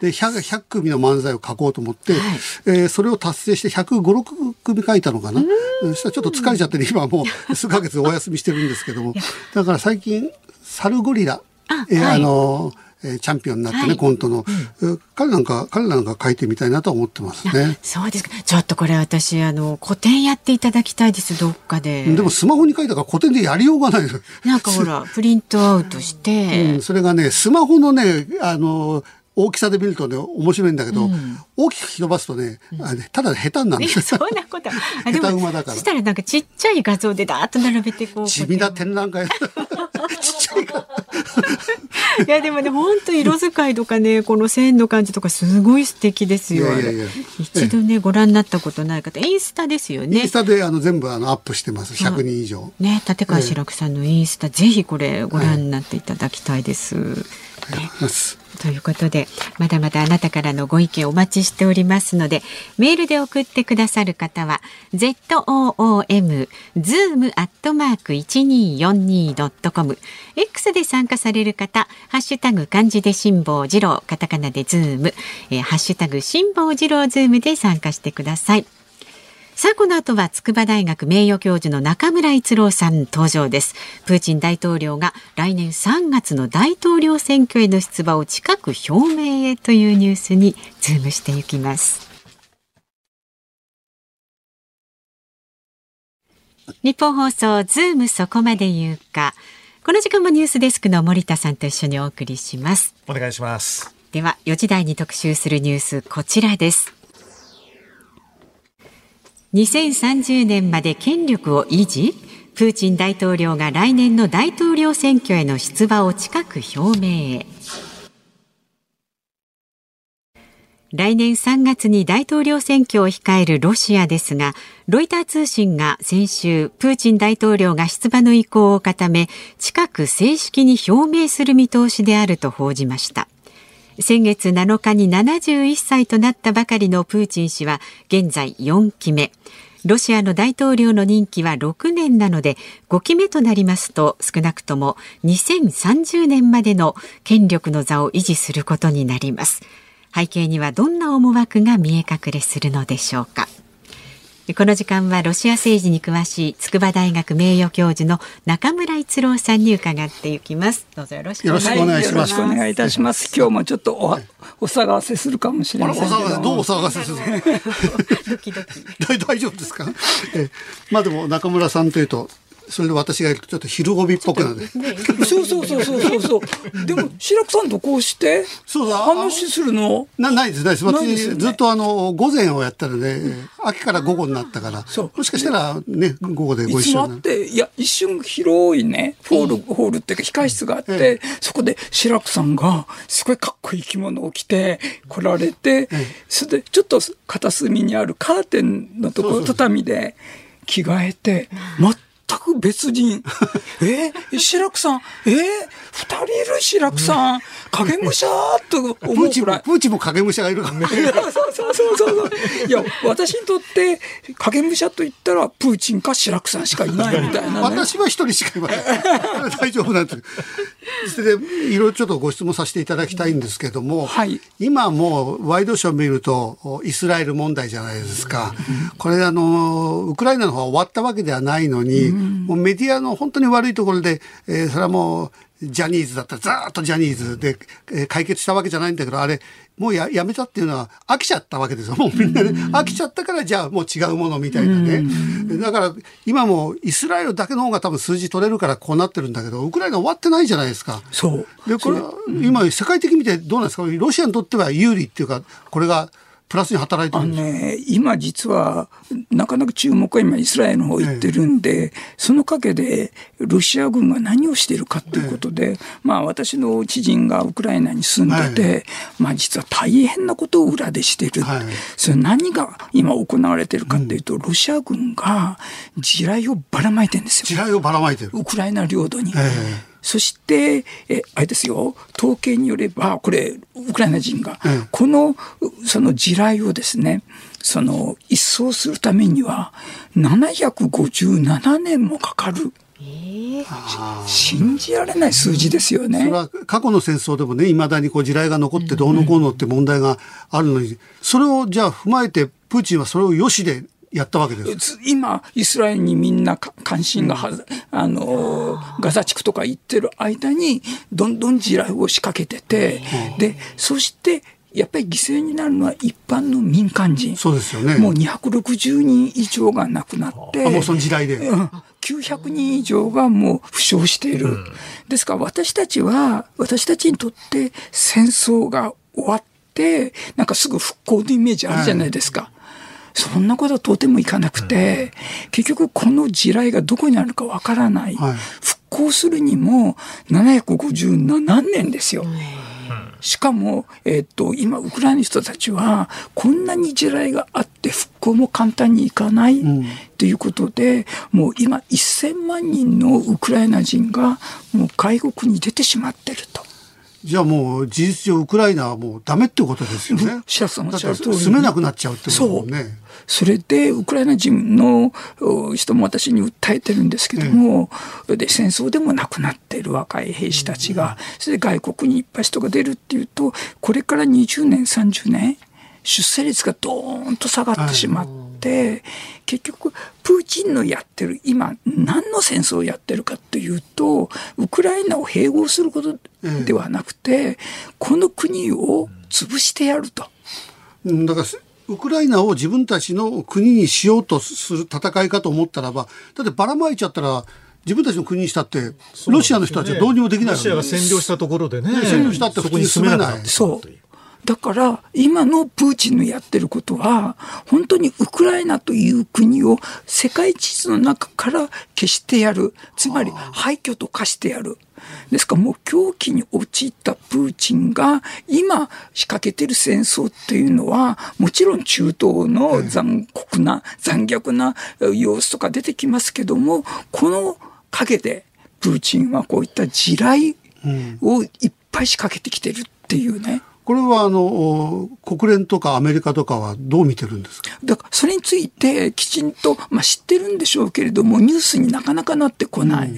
で 100, 100組の漫才を書こうと思って、はい、えー、それを達成して105、6組書いたのかな。そしたらちょっと疲れちゃって、ね、今もう数ヶ月お休みしてるんですけども、だから最近、サルゴリラ、あ,、えーはい、あのえー、チャンピオンになってね、はい、コントの、うん、彼なんか彼なんか書いてみたいなと思ってますね。そうですか。ちょっとこれ私あの古典やっていただきたいですどっかで。でもスマホに書いたから古典でやりようがない。なんかほらプリントアウトして、うん、それがねスマホのねあの大きさで見るとね面白いんだけど、うん、大きく伸ばすとね、うん、あただ下手なんですそんなこと。下手馬だから。そしたらなんかちっちゃい画像でダーッと並べてこう地味な展覧会。ちっちゃいいやでもね本当色使いとかねこの線の感じとかすごい素敵ですよいやいや一度ねご覧になったことない方インスタですよね。インスタであの全部あのアップしてます。100人以上、ね立川志らくさんのインスタ、ぜひこれご覧になっていただきたいです、いありがといます。ということで、まだまだあなたからのご意見お待ちしておりますので、メールで送ってくださる方は、zoom、zoom アットマーク 1242.com、X で参加される方、ハッシュタグ漢字で辛坊治郎、カタカナでズーム、えー、ハッシュタグ辛坊治郎ズームで参加してください。さあこの後は筑波大学名誉教授の中村逸郎さん登場です。プーチン大統領が来年3月の大統領選挙への出馬を近く表明へというニュースにズームしていきます。ニッポン放送ズームそこまで言うか。この時間もニュースデスクの森田さんと一緒にお送りします。お願いします。では4時台に特集するニュースこちらです2030年まで権力を維持プーチン大統領が来年の大統領選挙への出馬を近く表明へ。来年3月に大統領選挙を控えるロシアですがロイター通信が先週プーチン大統領が出馬の意向を固め近く正式に表明する見通しであると報じました。先月7日に71歳となったばかりのプーチン氏は現在4期目。ロシアの大統領の任期は6年なので5期目となりますと少なくとも2030年までの権力の座を維持することになります。背景にはどんな思惑が見え隠れするのでしょうか。この時間はロシア政治に詳しい筑波大学名誉教授の中村一郎さんに伺っていきます。どうぞよろしくお願いします、よろしくお願いいいたします。今日もちょっとおお騒がせするかもしれあません。けどうお騒がせするの？ドキドキ。大大丈夫ですか？え。まあでも中村さんというとそれで私がちょっと昼帯っぽくなる。ねそうそうそうそうそうそう。でも白くさんとこうしてそうだ話するの？なないですないです。私ずっとあの午前をやったので、秋から午後になったから。そう。もしかしたらね午後でご一緒になる。ていや一瞬広いねホール、ホールっていうか控室があって、えそこで白くさんがすごいかっこいい着物を着て来られて、それでちょっと片隅にあるカーテンのところ畳で着替えて全く別人。え？ー、白くさん、え？ー、二人いる白くさん、影武者とプ思うくらい。ーチンもプーチンも影武者がいるからね そうそうそうそうそう。いや、私にとって、影武者と言ったら、プーチンか白くさんしかいないみたいなね。私は一人しかいません。大丈夫なんです。それで、いろいろちょっとご質問させていただきたいんですけども、はい今もうワイドショー見ると、イスラエル問題じゃないですか。これあの、ウクライナの方は終わったわけではないのに、もうメディアの本当に悪いところで、えーそれはもう、ジャニーズだったらずーっとジャニーズで、えー解決したわけじゃないんだけど、あれ、もうややめたっていうのは飽きちゃったわけですよ。もうみんなね、飽きちゃったからじゃあもう違うものみたいなね。だから今もイスラエルだけの方が多分数字取れるからこうなってるんだけど、ウクライナ終わってないじゃないですか。そう。で、これは今世界的に見てどうなんですか？ロシアにとっては有利っていうか、これがプラスに働いてあるんですかのね、今実は、なかなか注目は今イスラエルの方行ってるんで、その陰でロシア軍が何をしているかということで、まあ私の知人がウクライナに住んでて、まあ実は大変なことを裏でしている。はいそれ何が今行われているかっていうと、ロシア軍が地雷をばらまいてるんですよ。地雷をばらまいてる。ウクライナ領土に。えそして、え、あれですよ、統計によれば、これ、ウクライナ人が、ええこの、その地雷をですね、その、一掃するためには、757年もかかる。信じられない数字ですよねそれ。は過去の戦争でもね、未だにこう地雷が残ってどうのこうのって問題があるのに、それをじゃあ踏まえて、プーチンはそれをよしでやったわけです。つ今、イスラエルにみんなか関心がは、あの、ガザ地区とか行ってる間に、どんどん地雷を仕掛けてて、で、そして、やっぱり犠牲になるのは一般の民間人。そうですよね。もう260人以上が亡くなって、あもうその時代で。うん900人以上がもう負傷している。ですから私たちは、私たちにとって戦争が終わって、なんかすぐ復興のイメージあるじゃないですか。そんなことはとてもいかなくて、結局この地雷がどこにあるかわからない。はい復興するにも757年ですよ。しかも、えっと、今、ウクライナの人たちは、こんなに地雷があって復興も簡単にいかないということで、もう今、1000万人のウクライナ人が、もう外国に出てしまってると。じゃあもう事実上ウクライナはもうダメってことですよね。白さんおっだ住めなくなっちゃうってことね。それで、ウクライナ人のお人も私に訴えてるんですけども、で、戦争でも亡くなっている若い兵士たちが、それで外国にいっぱい人が出るっていうと、これから20年、30年、出生率がドーンと下がってしまって、結局、プーチンのやってる、今、何の戦争をやってるかっていうと、ウクライナを併合することではなくて、この国を潰してやると。うんだからウクライナを自分たちの国にしようとする戦いかと思ったらば、だってばらまいちゃったら、自分たちの国にしたって、ロシアの人たちはどうにもできないロシアが占領したところでね。占領したってそこに住めなくなってしまそうという。だから、今のプーチンのやってることは、本当にウクライナという国を世界地図の中から消してやる。つまり、廃墟と化してやる。ですからもう狂気に陥ったプーチンが今仕掛けてる戦争っていうのはもちろん中東の残酷な残虐な様子とか出てきますけどもこの陰でプーチンはこういった地雷をいっぱい仕掛けてきてるっていうね。これはあの国連とかアメリカとかはどう見てるんですか？だからそれについてきちんと、まあ、知ってるんでしょうけれどもニュースになかなかなってこない。う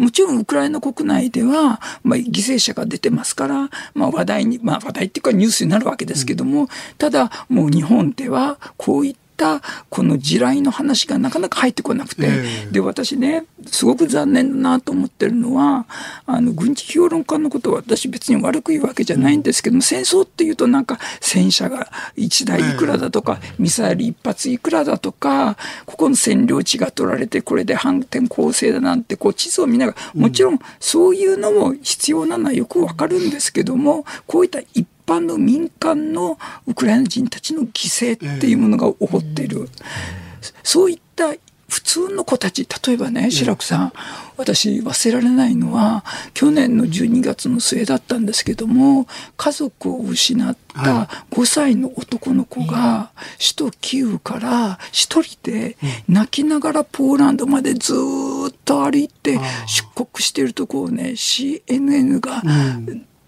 ん。もちろんウクライナ国内では、まあ、犠牲者が出てますから、まあ、話題に、まあ、話題っていうかニュースになるわけですけども、ただ、もう日本ではこういったったこの地雷の話がなかなか入ってこなくて、えー、で私ねすごく残念だなと思ってるのはあの軍事評論家のことは私別に悪く言うわけじゃないんですけども、戦争っていうとなんか戦車が1台いくらだとか、ミサイル1発いくらだとかここの占領地が取られてこれで反転攻勢だなんてこう地図を見ながらもちろんそういうのも必要なのはよくわかるんですけどもこういった一般の民間のウクライナ人たちの犠牲っていうものが起こっている。そういった普通の子たち、例えばね、白くさん、私忘れられないのは、去年の12月の末だったんですけども、家族を失った5歳の男の子が、首都キーウから一人で泣きながらポーランドまでずっと歩いて出国しているところをね、CNN が、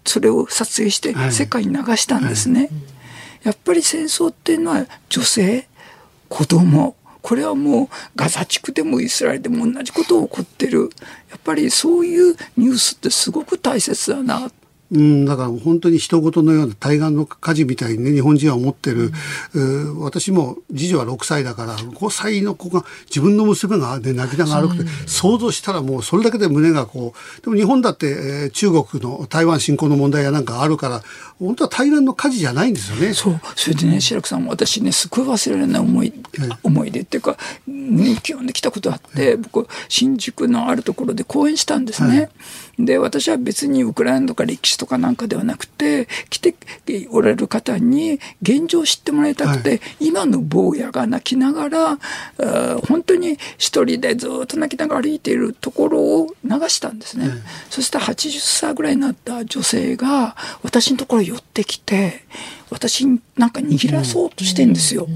それを撮影して世界に流したんですね。やっぱり戦争っていうのは女性、子供、これはもうガザ地区でもイスラエルでも同じことが起こってる。やっぱりそういうニュースってすごく大切だなうん、だから本当に人事のような対岸の火事みたいにね、日本人は思ってる。うん、私も次女は6歳だから、5歳の子が自分の娘が、ね、泣きながら歩くて、想像したらもうそれだけで胸がこう、でも日本だって、えー、中国の台湾侵攻の問題やなんかあるから、本当は対岸の火事じゃないんですよね。そう。それでね、白くさんも私ね、すごい忘れられない思い、思い出っていうか、胸キュンで来たことあって、僕、新宿のあるところで講演したんですね。はいで、私は別にウクライナとか歴史とかなんかではなくて、来ておられる方に現状を知ってもらいたくて、はい、今の坊やが泣きながら、本当に一人でずっと泣きながら歩いているところを流したんですね。そしたら80歳ぐらいになった女性が、私のところ寄ってきて、私になんか握らそうとしてんですよ。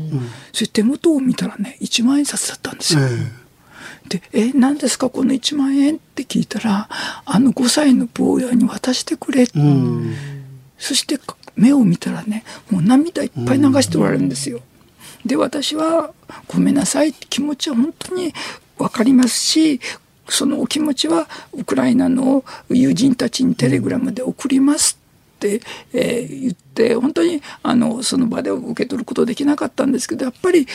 そして手元を見たらね、1万円札だったんですよ。で「え何ですかこの1万円」って聞いたら「あの5歳の坊やに渡してくれ」そして目を見たらねもう涙いっぱい流しておられるんですよ。で私は「ごめんなさい」って気持ちは本当に分かりますしそのお気持ちはウクライナの友人たちにテレグラムで送りますえー、言って本当にあのその場で受け取ることできなかったんですけどやっぱり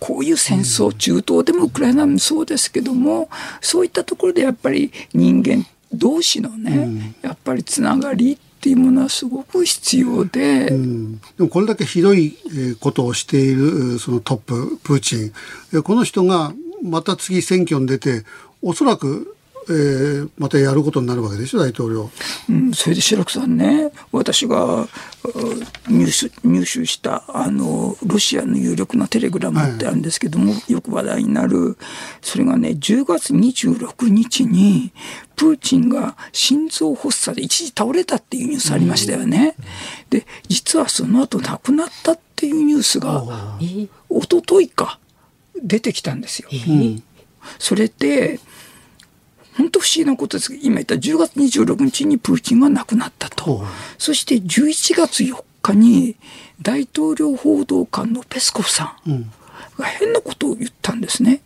こういう戦争、中東でもウクライナもそうですけども、そういったところでやっぱり人間同士のね、やっぱりつながりっていうものはすごく必要で、うん、でもこれだけひどいことをしているそのトッププーチン。この人がまた次選挙に出ておそらくえー、またやることになるわけでしょ大統領、うん、それで白くさんね私が入手入手したあのロシアの有力なテレグラムってあるんですけども、はい、よく話題になるそれがね10月26日にプーチンが心臓発作で一時倒れたっていうニュースありましたよね。で実はその後亡くなったっていうニュースが一昨日か出てきたんですよ。それで本当不思議なことです今言った10月26日にプーチンは亡くなったと。そして11月4日に大統領報道官のペスコフさんが変なことを言ったんですね。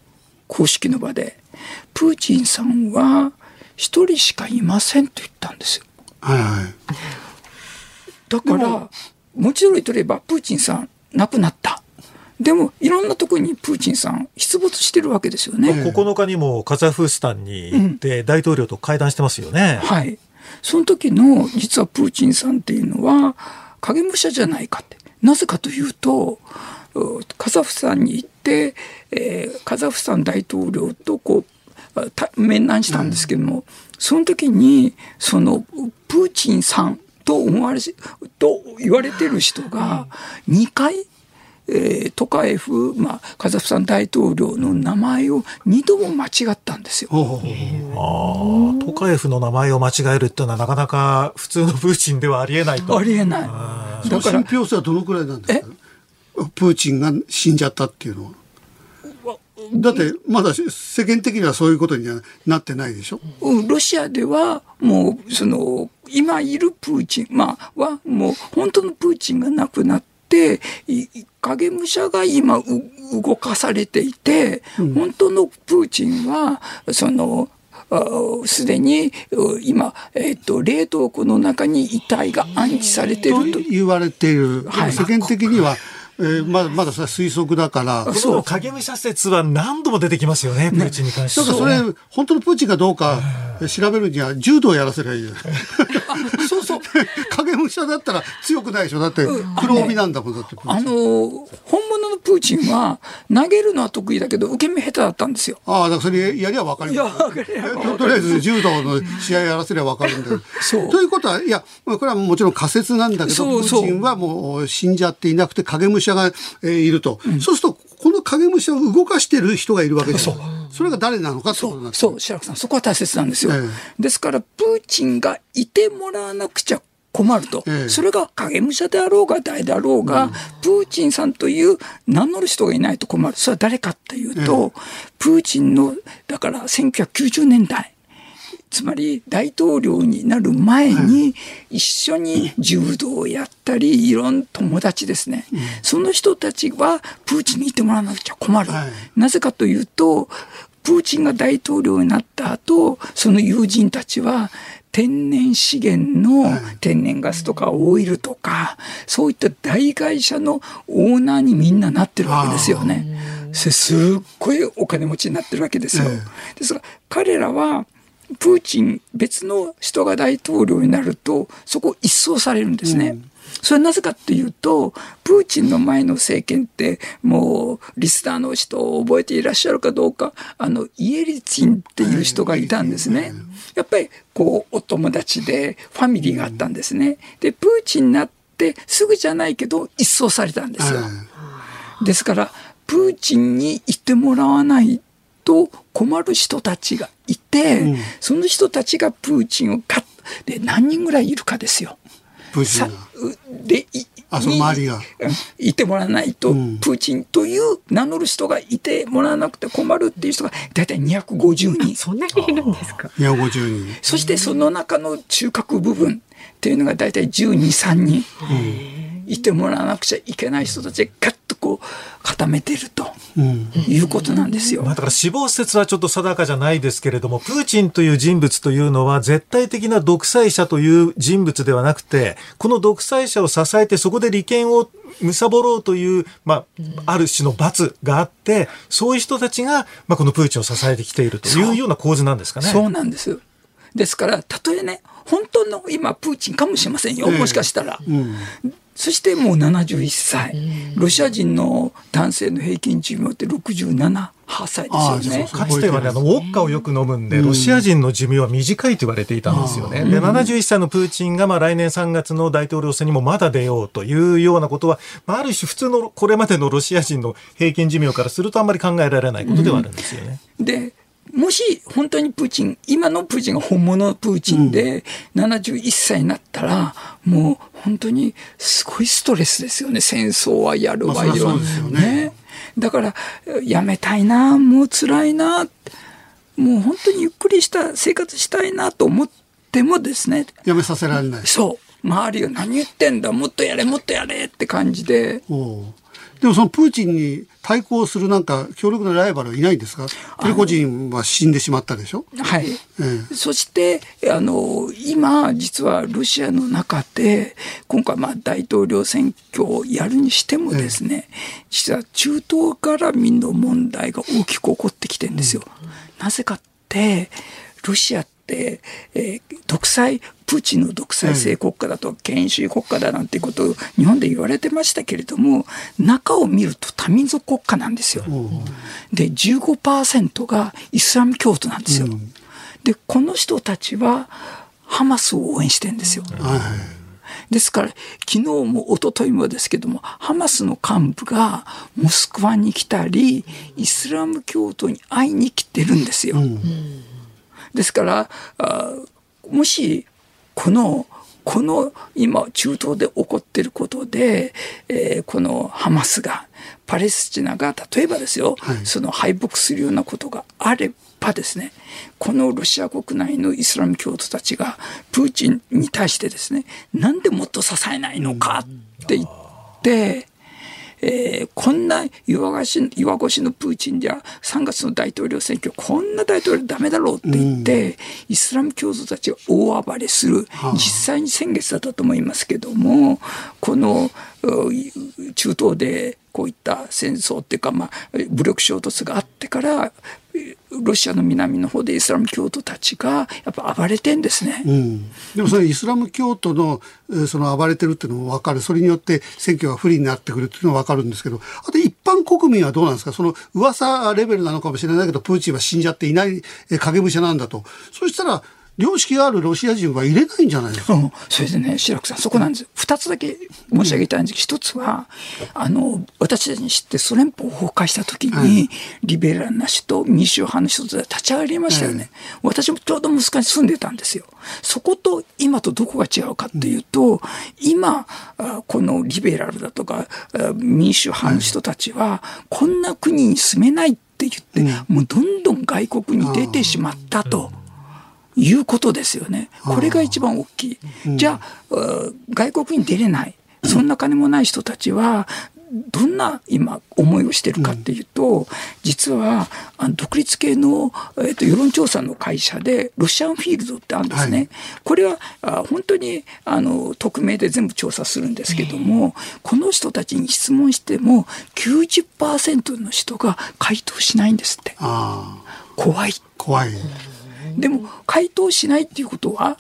公式の場で。プーチンさんは一人しかいませんと言ったんですよ。はいはい。だから、もちろんとれば、プーチンさん亡くなった。でもいろんなところにプーチンさん出没してるわけですよね。9日にもカザフスタンに行って大統領と会談してますよね。うん、はい。その時の実はプーチンさんっていうのは影武者じゃないかって。なぜかというと、カザフスタンに行って、えー、カザフスタン大統領とこう面談したんですけども、うん、その時にそのプーチンさんと思われと言われてる人が2回えー、トカエフ、まあ、カザフスタン大統領の名前を2度も間違ったんですよ。あトカエフの名前を間違えるっていうのはなかなか普通のプーチンではありえないと。ありえない。だから信憑性はどのくらいなんですか？プーチンが死んじゃったっていうのは。だってまだ世間的にはそういうことにはなってないでしょ、うん、ロシアではもうその今いるプーチン、まあ、はもう本当のプーチンがなくなって、影武者が今動かされていて、本当のプーチンは、その、すでに今、えっと、冷凍庫の中に遺体が安置されていると。言われている、はい、世間的にはえー、まだまだそれは推測だから。そう、影武者説は何度も出てきますよね、プーチンに関して。だからそれ、本当のプーチンかどうか調べるには柔道をやらせりゃいいそう。影武者だったら強くないでしょ。だって黒帯なんだもん、だって。あの、本物のプーチンは投げるのは得意だけど、受け身下手だったんですよ。ああ、だからそれやりゃ分かるよ。とりあえず柔道の試合やらせりゃ分かるんだよ。そう。ということは、いや、これはもちろん仮説なんだけど、プーチンはもう死んじゃっていなくて影武者が、えー、いると。うん、そうすると、この影武者を動かしてる人がいるわけですよ。それが誰なのかそう、そう、白くさん、そこは大切なんですよ。ええ、ですから、プーチンがいてもらわなくちゃ困ると、ええ、それが影武者であろうが誰であろうが、うん、プーチンさんという名乗る人がいないと困る。それは誰かっていうと、え、プーチンの、だから1990年代、つまり大統領になる前に一緒に柔道をやったり、いろんな友達ですね、その人たちはプーチンにいてもらわなくちゃ困る。なぜかというと、プーチンが大統領になった後、その友人たちは天然資源の天然ガスとかオイルとか、そういった大会社のオーナーにみんななってるわけですよね。すっごいお金持ちになってるわけですよ。ですから彼らはプーチン、別の人が大統領になると、そこ一掃されるんですね。うんそれはなぜかっていうと、プーチンの前の政権って、もう、リスターの人を覚えていらっしゃるかどうか、あの、イエリチンっていう人がいたんですね。やっぱり、こう、お友達で、ファミリーがあったんですね。で、プーチンになって、すぐじゃないけど、一掃されたんですよ。ですから、プーチンにいてもらわないと困る人たちがいて、うん、その人たちがプーチンをガッで何人ぐらいいるかですよ。プーチンであその周りがいてもらわないと、うん、プーチンという名乗る人がいてもらわなくて困るっていう人が大体250人。そんなにいるんですか ?250 人。そしてその中の中核部分っていうのが大体12、3人。いてもらわなくちゃいけない人たちがガッとこう固めてると、いうことなんですよ。まあ、だから死亡説はちょっと定かじゃないですけれども、プーチンという人物というのは絶対的な独裁者という人物ではなくて、この独裁者を支えてそこで利権を貪ろうという、まあ、ある種の罰があって、そういう人たちが、まあ、このプーチンを支えてきているというような構図なんですかね。そうなんです。ですから、たとえね、本当の今、プーチンかもしれませんよ、もしかしたら。うん、そしてもう71歳、ロシア人の男性の平均寿命って67、8歳ですよね。かつてはね、あの、ウォッカをよく飲むんで、ロシア人の寿命は短いと言われていたんですよね。で、71歳のプーチンが、まあ、来年3月の大統領選にもまだ出ようというようなことは、まあ、ある種普通のこれまでのロシア人の平均寿命からするとあんまり考えられないことではあるんですよね。で、もし本当にプーチン、今のプーチンが本物のプーチンで71歳になったら、もう本当にすごいストレスですよね。戦争はやるわよ。ね。だから、やめたいな、もう辛いな、もう本当にゆっくりした生活したいなと思ってもですね。やめさせられない。そう。周りが何言ってんだ、もっとやれ、もっとやれって感じで。でもそのプーチンに対抗するなんか強力なライバルはいないんですか？プリコジンは死んでしまったでしょ？はい、ええ、そしてあの今実はロシアの中で今回まあ大統領選挙をやるにしてもですね、え、実は中東絡みの問題が大きく起こってきてるんですよ。うん、なぜかってロシアって、えー、独裁プーチンの独裁制国家だと権威主義国家だなんていうことを日本で言われてましたけれども中を見ると多民族国家なんですよ。で15%がイスラム教徒なんですよ。でこの人たちはハマスを応援してるんですよ。ですから、昨日も一昨日もですけども、ハマスの幹部がモスクワに来たり、イスラム教徒に会いに来てるんですよ。うん、ですから、もしこのこの今中東で起こっていることで、えー、このハマスがパレスチナが例えばですよ、はい、その敗北するようなことがあればですねこのロシア国内のイスラム教徒たちがプーチンに対してですねなんでもっと支えないのかって言って、えー、こんな岩越し岩越しのプーチンじゃ3月の大統領選挙こんな大統領ダメだろうって言って、うん、イスラム教徒たちが大暴れする、実際に先月だったと思いますけどもこの中東でこういった戦争っていうか、まあ、武力衝突があってからロシアの南の方でイスラム教徒たちがやっぱ暴れてんですね、うん、でもそれイスラム教徒のその暴れてるっていうのも分かる。それによって選挙が不利になってくるっていうのは分かるんですけどあと一般国民はどうなんですか？その噂レベルなのかもしれないけどプーチンは死んじゃっていない影武者なんだと。そしたら良識があるロシア人は入れないんじゃないですか、うん、それでね白くさんそこなんです二つだけ申し上げたいんです。けど、一つはあの私たちに知ってソ連邦崩壊した時に、はい、リベラルな人民主派の人で立ち上がりましたよね、はい、私もちょうど息子に住んでたんですよ。そこと今とどこが違うかっていうと、うん、今このリベラルだとか民主派の人たちは、こんな国に住めないって言って、うん、もうどんどん外国に出てしまったと。いうことですよね。これが一番大きい。じゃあ、外国に出れない。そんな金もない人たちは、どんな今思いをしてるかっていうと、うん、実は独立系の、えーと、世論調査の会社でロシアンフィールドってあるんですね。はい、これはあ本当にあの匿名で全部調査するんですけども、この人たちに質問しても90%の人が回答しないんですって。怖い。怖い。でも回答しないっていうことは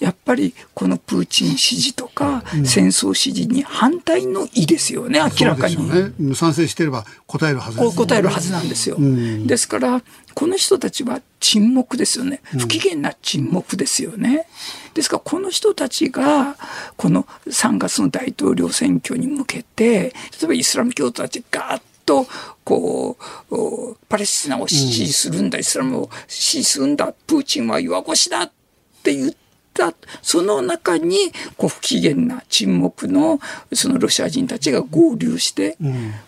やっぱりこのプーチン支持とか戦争支持に反対の意ですよね、明らかに。ね、賛成してれば答えるはず、ね、答えるはずなんですよ。うん、ですから、この人たちは沈黙ですよね。不機嫌な沈黙ですよね。ですから、この人たちが、この3月の大統領選挙に向けて、例えばイスラム教徒たちガーッとこうパレスチナを支持するんだ、イスラムを支持するんだプーチンは弱腰だって言ったその中にこう不機嫌な沈黙のそのロシア人たちが合流して、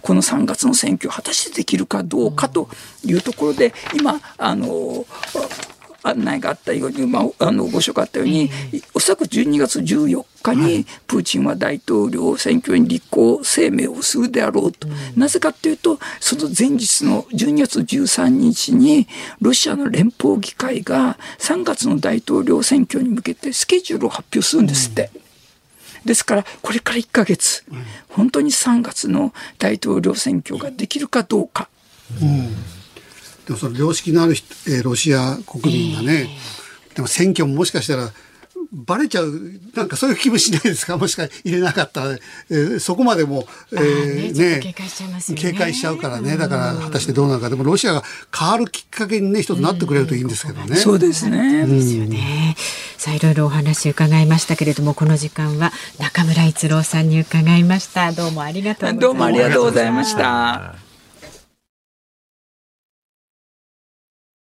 この3月の選挙を果たしてできるかどうかというところで今あの案内があったように、まあ、あのご紹介あったように、おそらく12月14日にプーチンは大統領選挙に立候補声明をするであろうと、なぜかというと、その前日の12月13日に、ロシアの連邦議会が3月の大統領選挙に向けてスケジュールを発表するんですって。ですから、これから1か月、本当に3月の大統領選挙ができるかどうか。うんでもその良識のある、えー、ロシア国民がね、えー、でも選挙ももしかしたらバレちゃうなんかそういう気分しないですか？もしか入れなかった。ら、えー、そこまでも、えー、ね警戒しちゃいますね。警戒しちゃうからね。だから果たしてどうなるか。でもロシアが変わるきっかけにね一つなってくれるといいんですけどね。そうですね。ですよね。さあいろいろお話伺いましたけれどもこの時間は中村逸郎さんに伺いました。どうもありがとうどうもありがとうございました。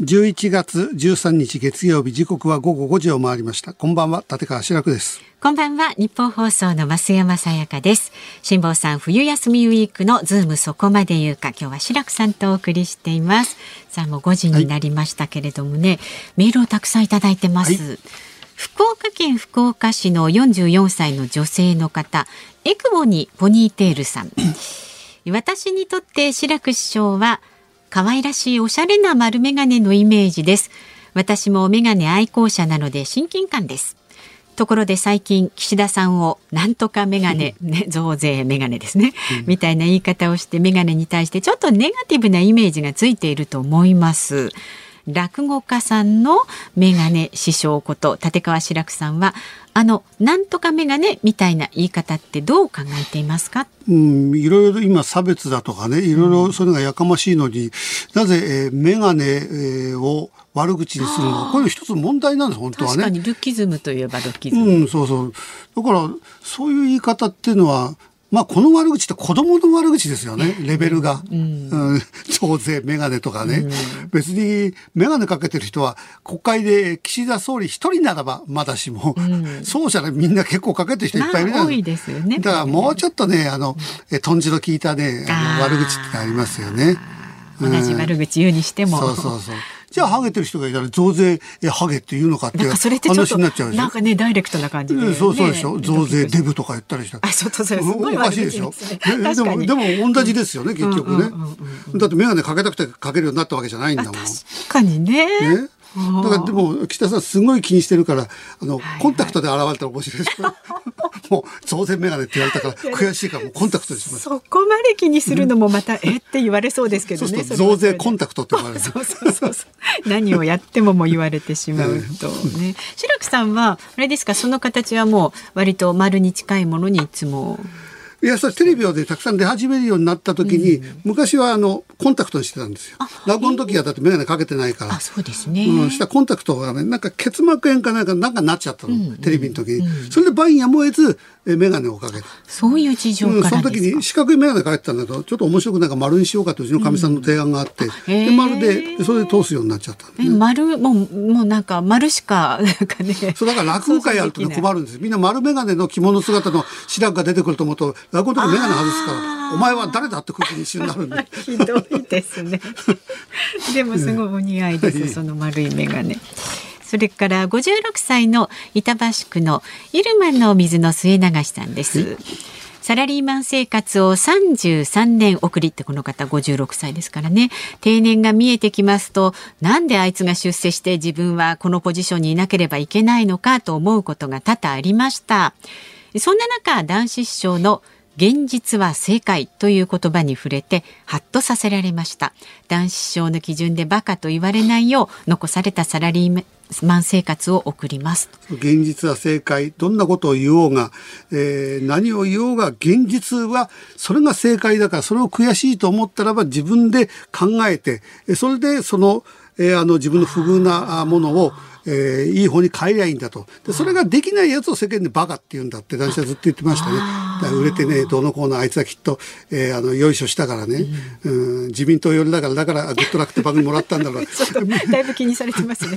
11月13日月曜日時刻は午後5時を回りました。こんばんは立川志らくです。こんばんはニッポン放送の増山さやかです。辛坊さん冬休みウィークのズームそこまで言うか今日は志らくさんとお送りしています。さあもう5時になりましたけれどもね、はい、メールをたくさんいただいてます、はい。福岡県福岡市の44歳の女性の方エクボにポニーテールさん。私にとって志らく師匠は可愛らしいおしゃれな丸眼鏡のイメージです。私も眼鏡愛好者なので親近感です。ところで最近岸田さんをなんとかメガネ、ね、増税メガネですね、うん、みたいな言い方をしてメガネに対してちょっとネガティブなイメージがついていると思います。落語家さんのメガネ師匠こと立川志らくさんはあのなんとかメガネみたいな言い方ってどう考えていますか、うん、いろいろ今差別だとかねいろいろそういうのがやかましいのに、なぜ、えー、メガネ、えー、を悪口にするのこれ一つ問題なんです本当はね。確かにルッキズムといえばルッキズム。うんそうそうだからそういう言い方っていうのはまあ、この悪口って子供の悪口ですよね、レベルが。うん。うん、増税、メガネとかね。うん、別に、メガネかけてる人は、国会で岸田総理一人ならばまだしも、うん、そうじゃない、みんな結構かけてる人いっぱいいるじゃないですか。まあ、多いですよね。だからもうちょっとね、あの、え、とんじの効いたね、あの悪口ってありますよね。同じ悪口言うにしても。そうそうそう。じゃあハゲてる人がいたら増税ハゲって言うのかっていう話になっちゃうでしょ？なんかねダイレクトな感じで、ね、そうそうでしょ？増税デブとか言ったりしたら。あ、そうそうそう。おかしいでしょ？でもでも同じですよね結局ね。だって眼鏡かけたくてかけるようになったわけじゃないんだもん。確かにね。ね？だからでも岸田さんすごい気にしてるからあの、コンタクトで現れたら面白いです もう増税メガネって言われたから悔しいからもうコンタクトにします。そこまで気にするのもまた、えって言われそうですけどね。増税コンタクトって言われる。そうそうそうそう。何をやってもも言われてしまうとね。白木さんはあれですかその形はもう割と丸に近いものにいつもいや、それテレビをでたくさん出始めるようになった時に、うん、昔はあの、コンタクトにしてたんですよ。落語の時はだって眼鏡かけてないから。あ、そうですね。うん、したコンタクトがね、なんか結膜炎かなんかなんかなっちゃったの、うん、テレビの時に。うん、それで番やむを得ず、眼鏡をかけた。そういう事情から、うん、その時に四角い眼鏡かけてたんだけど、ちょっと面白くなんか丸にしようかとうちのかみさんの提案があって、で丸で、それで通すようになっちゃったね、丸、もう、もうなんか丸しか、なんかね。そう、だから落語会やると困るんです。みんな丸眼鏡の着物姿の白くが出てくると思うと、落語の時眼鏡外すから、お前は誰だって空気に一瞬なるんで。ひどいですね。でもすごいお似合いです、その丸い眼鏡。それから56歳の板橋区のイルマンの水の末流さんです。サラリーマン生活を33年送りってこの方56歳ですからね定年が見えてきますとなんであいつが出世して自分はこのポジションにいなければいけないのかと思うことが多々ありましたそんな中男子師匠の現実は正解という言葉に触れてハッとさせられました。男子師匠の基準でバカと言われないよう残されたサラリーマン生活を送ります。現実は正解。どんなことを言おうが、えー、何を言おうが現実はそれが正解だからそれを悔しいと思ったらば自分で考えてそれでその,、えー、あの自分の不遇なものをえー、いい方に変えりゃいいんだと。でそれができないやつを世間でバカって言うんだって男子はずっと言ってましたね。売れてねどのコーナーあいつはきっと、えー、あのよいしょしたからね、うん、うん。自民党寄りだからだからグッドラックって番組もらったんだろう。だいぶ気にされてますね。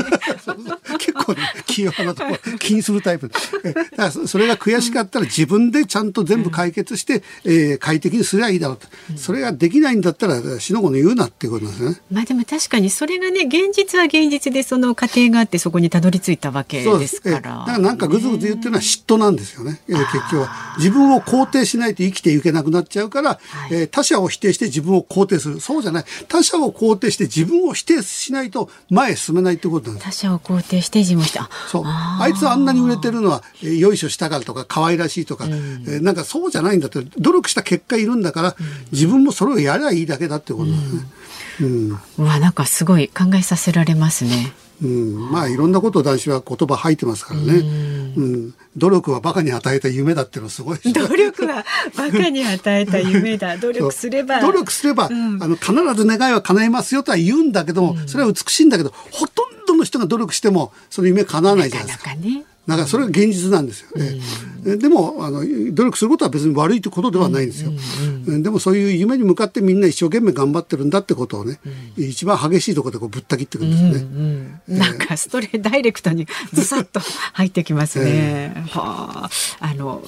結 構ね 気弱なとこ気にするタイプえだからそれが悔しかったら自分でちゃんと全部解決して、うん、えー、快適にすりゃいいだろうと、うん、それができないんだったらしのごの言うなっていうことですねまあでも確かにそれがね現実は現実でその過程があってそこにたどり着いたわけですから。だからなんかぐずぐず言ってるのは嫉妬なんですよね。結局は自分を肯定しないと生きていけなくなっちゃうから、はい、えー、他者を否定して自分を肯定する。そうじゃない。他者を肯定して自分を否定しないと前へ進めないってことなんです。他者を肯定して自分を否定。そうあ。あいつあんなに売れてるのは、えー、よいしょしたからとか可愛らしいとか、うん、えー、なんかそうじゃないんだって努力した結果いるんだから、うん、自分もそれをやりゃいいだけだってことなんですね。うん、うん、わなんかすごい考えさせられますね。うん、まあいろんなことを男子は言葉吐いてますからね、うん、努力はバカに与えた夢だっていうのすごい努力はバカに与えた夢だ。努力すれば。努力すれば、うん、あの必ず願いは叶えますよとは言うんだけども、それは美しいんだけどほとんどの人が努力してもその夢叶わないじゃないですか。なかなかねだからそれが現実なんですよ。ね。うん、でもあの努力することは別に悪いということではないんですよ。うんうん、でもそういう夢に向かってみんな一生懸命頑張ってるんだってことをね、うん、一番激しいところでこうぶった切ってくるんですね。うんうん、なんかストレダイレクトにずさっと入ってきますね。えー、はあ、あの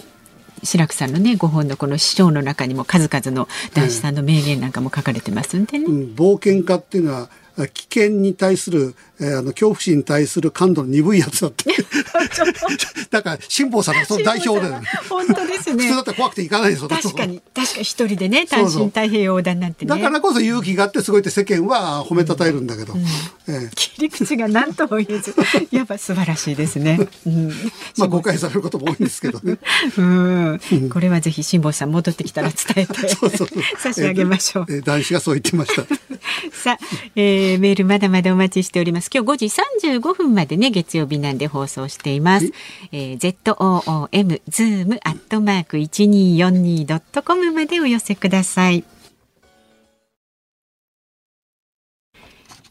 白くさんのねご本のこの師匠の中にも数々の男子さんの名言なんかも書かれてますんでね。冒険家っていうのは危険に対する、えー、あの恐怖心に対する感度の鈍いやつだって。だから辛坊さんがその代表で、本当ですね。普通だったら怖くて行かないですよ確かに。確かに一人でね単身太平洋横断なんてね。だからこそ勇気があってすごいって世間は褒めたたえるんだけど、ええ。切り口が何とも言えず やっぱ素晴らしいですね、うん、まあ誤解されることも多いんですけどね。うん。これはぜひ辛坊さん戻ってきたら伝えてそうそう。そう差し上げましょう。ええ男子がそう言ってました。さあ、えー、メールまだまだお待ちしております。今日5時35分までね、月曜日なんで放送しています。えー、ZOOM、zoom、アットマーク 1242.com までお寄せください。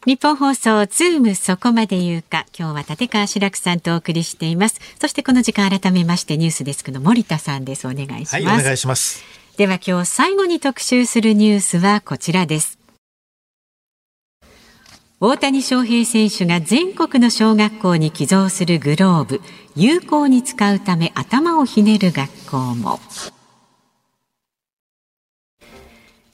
日本放送ズームそこまで言うか今日は立川志らくさんとお送りしていますそしてこの時間改めましてニュースデスクの森田さんですお願いします、はい、お願いします。では今日最後に特集するニュースはこちらです。大谷翔平選手が全国の小学校に寄贈するグローブ、有効に使うため頭をひねる学校も。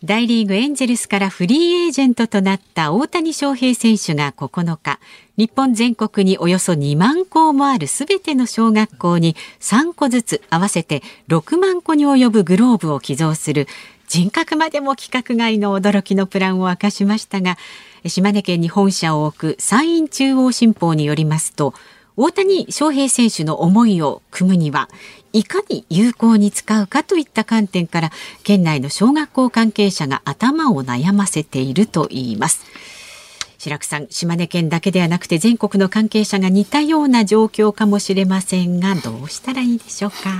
大リーグエンジェルスからフリーエージェントとなった大谷翔平選手が9日、日本全国におよそ2万校もあるすべての小学校に3個ずつ合わせて6万個に及ぶグローブを寄贈する人格までも規格外の驚きのプランを明かしましたが、島根県に本社を置く山陰中央新報によりますと、大谷翔平選手の思いを組むにはいかに有効に使うかといった観点から県内の小学校関係者が頭を悩ませているといいます。白くさん島根県だけではなくて全国の関係者が似たような状況かもしれませんがどうしたらいいでしょうか？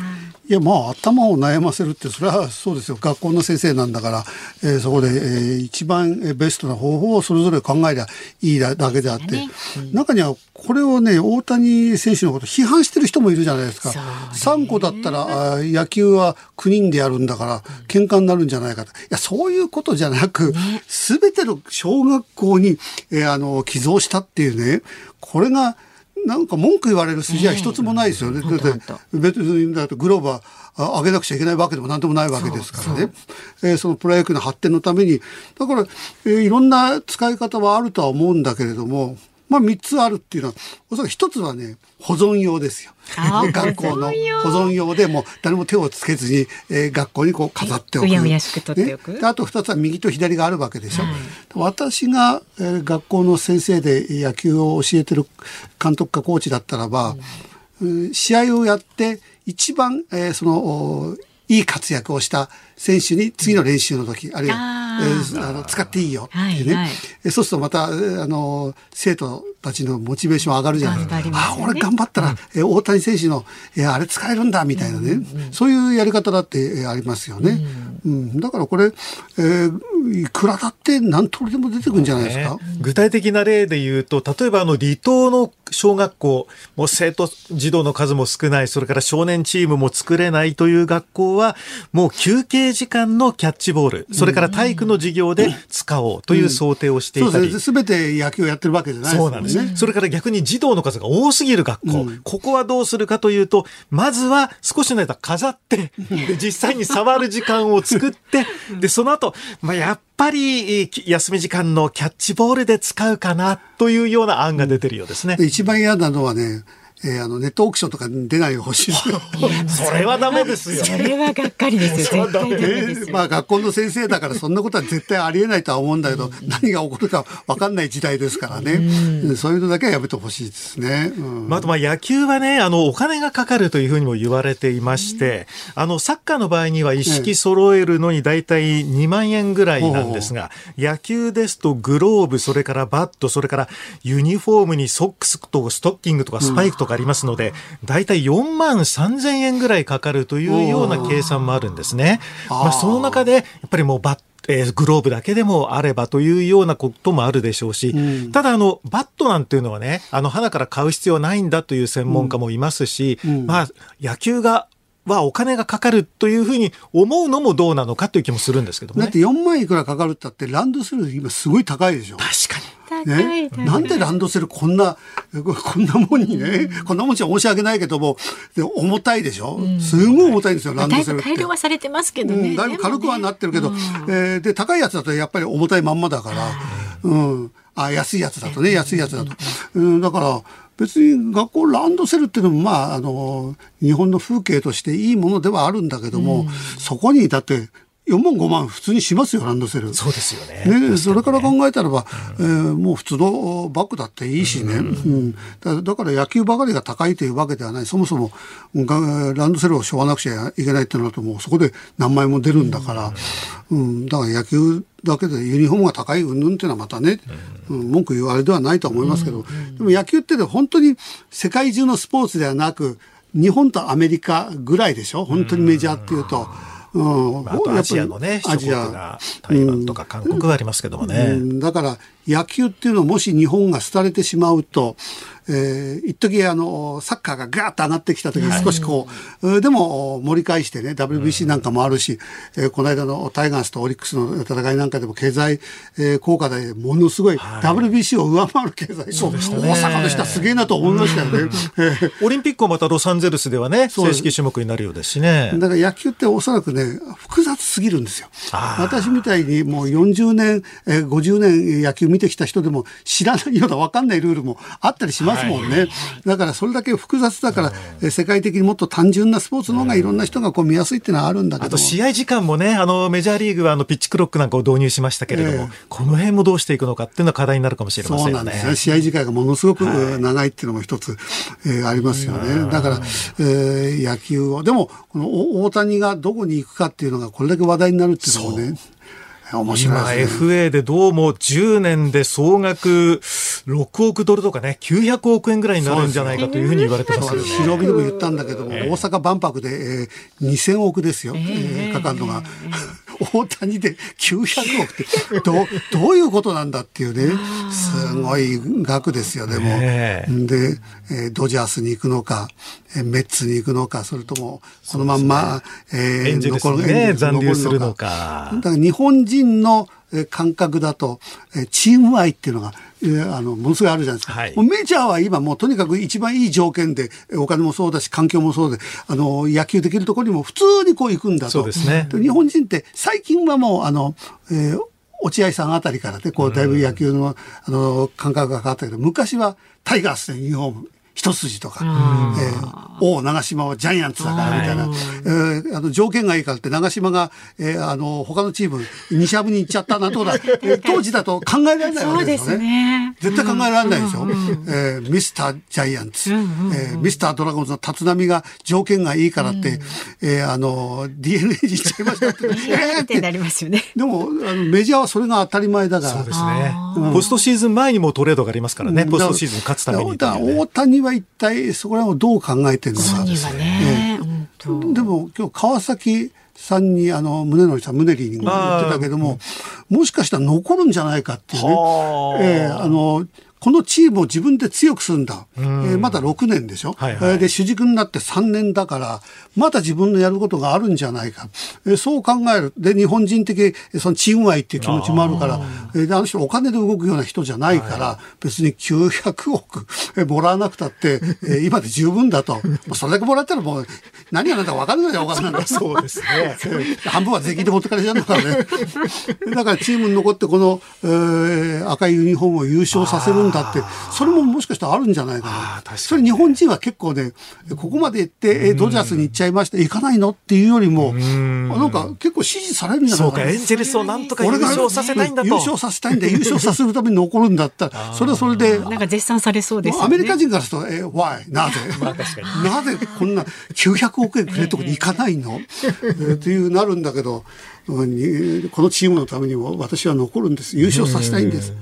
いやまあ頭を悩ませるってそれはそうですよ。学校の先生なんだから、えーそこで、えー一番えーベストな方法をそれぞれ考えりゃいいだだけであって、ね。中にはこれをね大谷選手のこと批判してる人もいるじゃないですか。ね。3個だったらあー野球は9人でやるんだから喧嘩になるんじゃないかと。いやそういうことじゃなく、全ての小学校に、えーあの寄贈したっていうねこれがなんか文句言われる筋合い一つもないですよね。だって別にだグローブはあ上げなくちゃいけないわけでも何でもないわけですからね。えーそのプロ野球の発展のためにだから、えーいろんな使い方はあるとは思うんだけれども。まあ3つあるっていうのは、おそらく1つはね、保存用ですよ。学校の保存用でもう誰も手をつけずに、えー学校にこう飾っておく。うやうやしく取っておくねであと2つは右と左があるわけでしょ。私が、えー学校の先生で野球を教えてる監督かコーチだったらば、うん試合をやって一番、えーそのおいい活躍をした選手に次の練習の時、あるいは、あえーーあの使っていいよってね、はいはい。えそうするとまた、えーあの生徒たちのモチベーション上がるじゃないですか。頑張りますよね。あ俺頑張ったら、えー大谷選手の、えーあれ使えるんだみたいなね、そういうやり方だって、えーありますよね。うんだからこれ、えーいくらだって何通りでも出てくるんじゃないですか？ね具体的な例で言うと、例えばあの離島の小学校、もう生徒児童の数も少ない、それから少年チームも作れないという学校は、もう休憩時間のキャッチボール、それから体育の授業で使おうという想定をしていたり。そうですべて野球をやってるわけじゃないですもそうんなんですね。。それから逆に児童の数が多すぎる学校、ここはどうするかというと、まずは少しの間飾って、で 実際に触る時間を作って、で、その後、まあ、やっぱり休み時間のキャッチボールで使うかなというような案が出てるようですね。で一番嫌なのはね、えーあのネットオークションとかに出ないでほしいですよ。それはダメですよ。それはがっかりですよ。絶対ダメですよ。まあ学校の先生だからそんなことは絶対ありえないとは思うんだけど、何が起こるか分かんない時代ですからね、うん。そういうのだけはやめてほしいですね。うん。まあ、あとまあ野球はね、あの、お金がかかるというふうにも言われていまして、あの、サッカーの場合には一式揃えるのに大体2万円ぐらいなんですが、野球ですとグローブ、それからバット、それからユニフォームにソックスとストッキングとかスパイクとかありますので、大体4万3000円ぐらいかかるというような計算もあるんですね。まあ、その中で、やっぱりもうバッえーグローブだけでもあればというようなこともあるでしょうし、ただあの、バットなんていうのはね、あの、花から買う必要はないんだという専門家もいますし、まあ、野球が、はお金がかかるというふうに思うのもどうなのかという気もするんですけどもね。だって。4万いくらかかるったってランドセル今すごい高いでしょ。確かに。高いね、高いなんでランドセルこんな、こんなもんにね、こんなもんじゃ申し訳ないけども、で重たいでしょ、すごい重たいんですよ、ランドセルって。ぶ改良はされてますけどね、うん、だいぶ軽くはなってるけど、えーで高いやつだとやっぱり重たいまんまだから、うん。あ安いやつだとね安いやつだと、うん、だから別に学校ランドセルっていうのもまああの日本の風景としていいものではあるんだけども、そこにだって4万5万普通にしますよランドセル。そうですよね。ねそれから考えたらば、えーもう普通のバッグだっていいしね、うん。だだから野球ばかりが高いというわけではない。そもそもがランドセルを背負わなくちゃいけないってなるともうそこで何枚も出るんだから、うん、だから野球だけでユニフォームが高い云々っていうのはまたね、うん、文句言うあれではないとは思いますけど、でも野球ってね本当に世界中のスポーツではなく日本とアメリカぐらいでしょ。本当にメジャーっていうと。うん。まあ、あとアジアのね、諸国が台湾とか韓国がありますけどもね。うん。だから野球っていうのをもし日本が廃れてしまうと、えー、一時あのサッカーがガーッと上がってきた時に少しこう、えーでも盛り返してね WBC なんかもあるし、えーこの間のタイガースとオリックスの戦いなんかでも経済、えー効果でものすごい、WBC を上回る経済。効果、したね。大阪の人はすげえなと思いましたよね。えー。オリンピックもまたロサンゼルスではね、そう正式種目になるようですしね。だから野球っておそらくね、複雑すぎるんですよ。私みたいにもう40年、えー50年野球見てきた人でも知らないような分かんないルールもあったりしますもんね。だからそれだけ複雑だから、えー世界的にもっと単純なスポーツの方がいろんな人がこう見やすいっていうのはあるんだけども。あと試合時間もね、あのメジャーリーグはあのピッチクロックなんかを導入しましたけれども、ええこの辺もどうしていくのかっていうのは課題になるかもしれませんよね。そうなんですね。試合時間がものすごく、えー長いっていうのも一つ、えーありますよね。だから、えー野球を、でも、このお大谷がどこに行くかっていうのがこれだけ話題になるっていうのもね、面白今いですね。FA でどうも10年で総額6億ドルとかね、900億円ぐらいになるんじゃないかというふうに言われてますよね。白帯でも言ったんだけども、大阪万博で、えー、2000億ですよ、えーかかるのが。大谷で900億ってどう、どういうことなんだっていうね、すごい額ですよ、でも。ねえ。で、えードジャースに行くのか、えーメッツに行くのか、それとも、このまんま、えー残るエンジェルスに残留するの残か。だから日本人のえー感覚だと、えーチーム愛っていうのが、えーあの、ものすごいあるじゃないですか。はいもうメジャーは今もうとにかく一番いい条件で、えーお金もそうだし、環境もそうで、あの、野球できるところにも普通にこう行くんだと。ね日本人って最近はもう、あの、えー落合さんあたりからね、こう、だいぶ野球の、あの、感覚が変わったけど、昔はタイガースでユニフォーム、一筋とか、えー、王長島はジャイアンツだからみたいな、えーあの条件がいいからって長島が、えーあの他のチーム西ハムに行っちゃったなんてことは、えー当時だと考えられないわけですよね。絶対考えられないでしょ。えーミスタージャイアンツ、えーミスタードラゴンズの立浪が条件がいいからって、えーあの DNA に行っちゃいましたって。えーってなりますよね。でもあのメジャーはそれが当たり前だから。そうですね。ポストシーズン前にもトレードがありますからね、ポストシーズン勝つために大谷は一体そこら辺をどう考えてるのか。本人はね、本当でも今日川崎さんにあの宗則さん宗理に言ってたけども、もしかしたら残るんじゃないかっていうねは。あえーあのこのチームを自分で強くするんだ。えーまだ6年でしょ、はいはいえーで、主軸になって3年だから、まだ自分のやることがあるんじゃないか。えーそう考える。で、日本人的、えーそのチーム愛っていう気持ちもあるから、えーであの人お金で動くような人じゃないから、別に900億えーもらわなくたって、えー今で十分だと。それだけもらったらもう、何が何だか分かんないじゃん、お金なんだ。そうですね。半分は税金で持ってかれちゃうんだからね。だからチームに残ってこの、えー赤いユニフォームを優勝させるんだって、それももしかしたらあるんじゃないかな。それ日本人は結構ね、ここまで行って、えドジャースに行っちゃいました、行かないのっていうよりも、あなんか結構支持されるんじゃないそうか、かなエンジェルスをなんとか優俺が勝させたいんだと。優勝させたいんだ優勝させるために残るんだったら それはそれでなんか絶賛されそうですよね。アメリカ人からすると、え、why? なぜ、なぜこんな900億円くれるとこに行かないの、えーっていうなるんだけど、このチームのためにも私は残るんです。優勝させたいんです。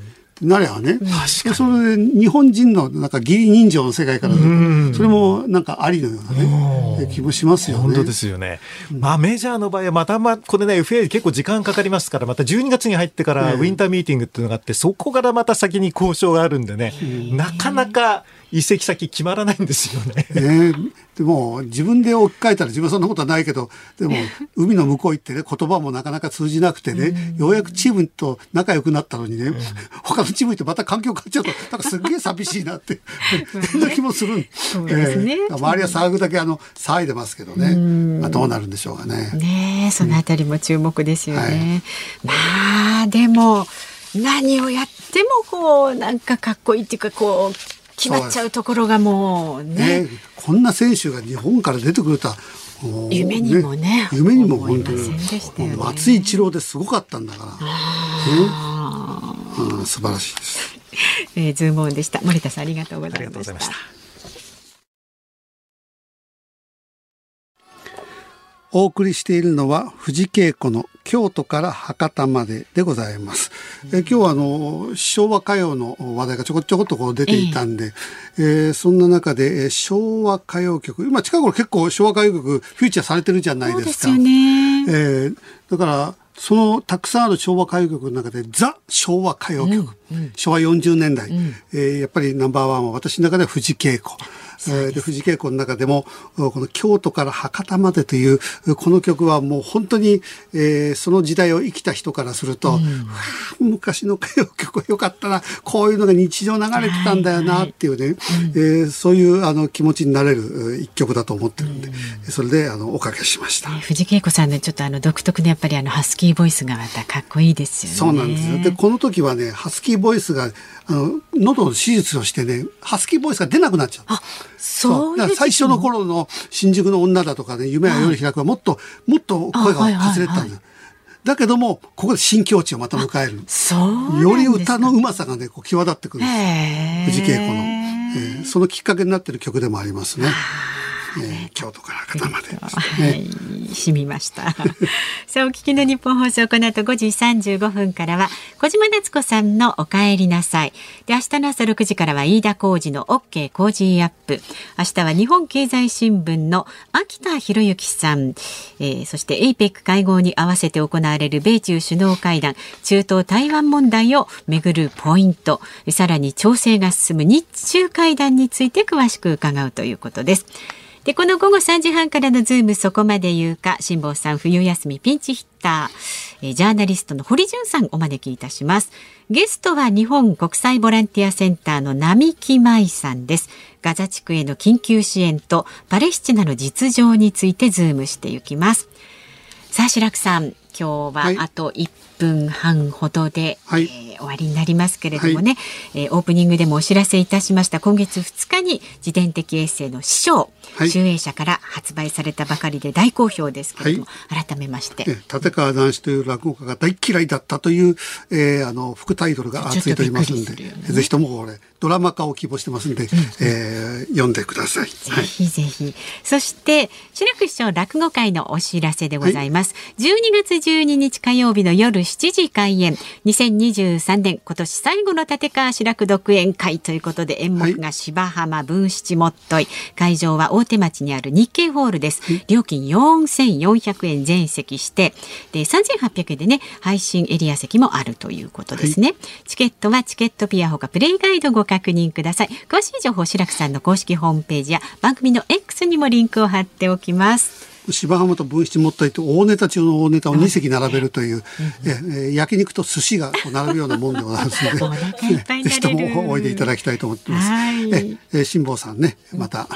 なればね。でそれで日本人のなんか義理人情の世界からそれもなんかありのようなね、え気もしますよね。本当ですよね。まあメジャーの場合はまたま、これね、FA 結構時間かかりますから、また12月に入ってからウィンターミーティングっていうのがあって、そこからまた先に交渉があるんでね、なかなか移籍先決まらないんですよね。ねでも自分で置き換えたら自分はそんなことはないけどでも海の向こう行ってね言葉もなかなか通じなくてね、ようやくチームと仲良くなったのにね、他のチーム行ってまた環境変わっちゃうとなんかすっげえ寂しいなってそんな気もするそうですね。えー周りは騒ぐだけあの騒いでますけどね、まあ、どうなるんでしょうかね。ねえそのあたりも注目ですよね。まあでも何をやってもこうなんかかっこいいっていうかこう決まっちゃうところがもうね。ねこんな選手が日本から出てくるとはもう夢にもね夢にも本当思いませんでしたよねに松井一郎ですごかったんだから、ねうん、素晴らしいです。えー、ズームオンでした。森田さんありがとうございました。。お送りしているのは藤恵子の京都から博多まででございます。え今日はあの昭和歌謡の話題がちょこちょこっとこう出ていたんで、えーそんな中でえー昭和歌謡曲今近頃結構昭和歌謡曲フューチャーされてるじゃないでか。そうですすよね。えーだからそのたくさんある昭和歌謡曲の中でザ昭和歌謡曲、昭和40年代、えーやっぱりナンバーワンは私の中では藤恵子。えーで藤恵子の中でもこの京都から博多までというこの曲はもう本当に、えーその時代を生きた人からすると、うわー昔の歌謡曲よかったなこういうのが日常流れてたんだよなっていうね、えーそういうあの気持ちになれるえー一曲だと思ってるんで、それであのおかけしました。藤恵子さんのちょっとあの独特のやっぱりあのハスキーボイスがまたかっこいいですよね。そうなんですよ。で、この時はね、ハスキーボイスが、あの、喉の手術をしてね、ハスキーボイスが出なくなっちゃう。あ、そう最初の頃の新宿の女だとかね、夢は夜開くはもっと、もっと声がかすれてたんだよ。だけども、ここで新境地をまた迎える。そう。より歌のうまさがね、こう際立ってくるんです。藤恵子の、えーそのきっかけになってる曲でもありますね。えー京都から博多までですはね。い、染みました。さあ、お聞きの日本放送、この後5時35分からは、小島夏子さんのお帰りなさい。で、明日の朝6時からは、飯田浩二の OK 工事アップ。明日は日本経済新聞の秋田博之さん、えーそして APEC 会合に合わせて行われる米中首脳会談、中東台湾問題をめぐるポイント、さらに調整が進む日中会談について詳しく伺うということです。で、この午後3時半からのズームそこまで言うか、辛坊さん冬休みピンチヒッター、えージャーナリストの堀潤さんお招きいたします。ゲストは日本国際ボランティアセンターの並木舞さんです。ガザ地区への緊急支援とパレスチナの実情についてズームしていきます。さあ、志らくさん、今日はいはあと1分半ほどで、はい。えー終わりになりますけれどもね、えーオープニングでもお知らせいたしました。今月2日に自伝的エッセイの師匠、はい。集英社から発売されたばかりで大好評ですけれども、改めまして、え立川談志という落語家が大嫌いだったという、えーあの副タイトルがついておりますんで、ぜひともこれドラマ化を希望してますんで、えー読んでください。ぜはい。ひぜひ。そして、白く師匠落語会のお知らせでございます。12月12日火曜日の夜7時開演。2023年今年最後の立川志らく独演会ということで演目が芝浜文七もっとい。会場は大手町にある日経ホールです。料金4400円全席して、で、3800円でね、配信エリア席もあるということですね。チケットはチケットピアほかプレイガイドご確認ください。詳しい情報、白くさんの公式ホームページや番組の X にもリンクを貼っておきます。芝浜と分七もったいと大ネタ中の大ネタを2席並べるという、ええー焼肉と寿司が並ぶようなもんでございますのでぜひともおいでいただきたいと思ってます。はいええー辛坊さんねまた、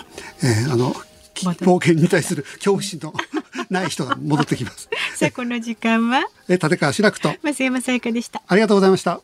えーあの冒険に対する恐怖心の ない人が戻ってきます。さあ、この時間は？えー立川志らくと増山さやかでした。ありがとうございました。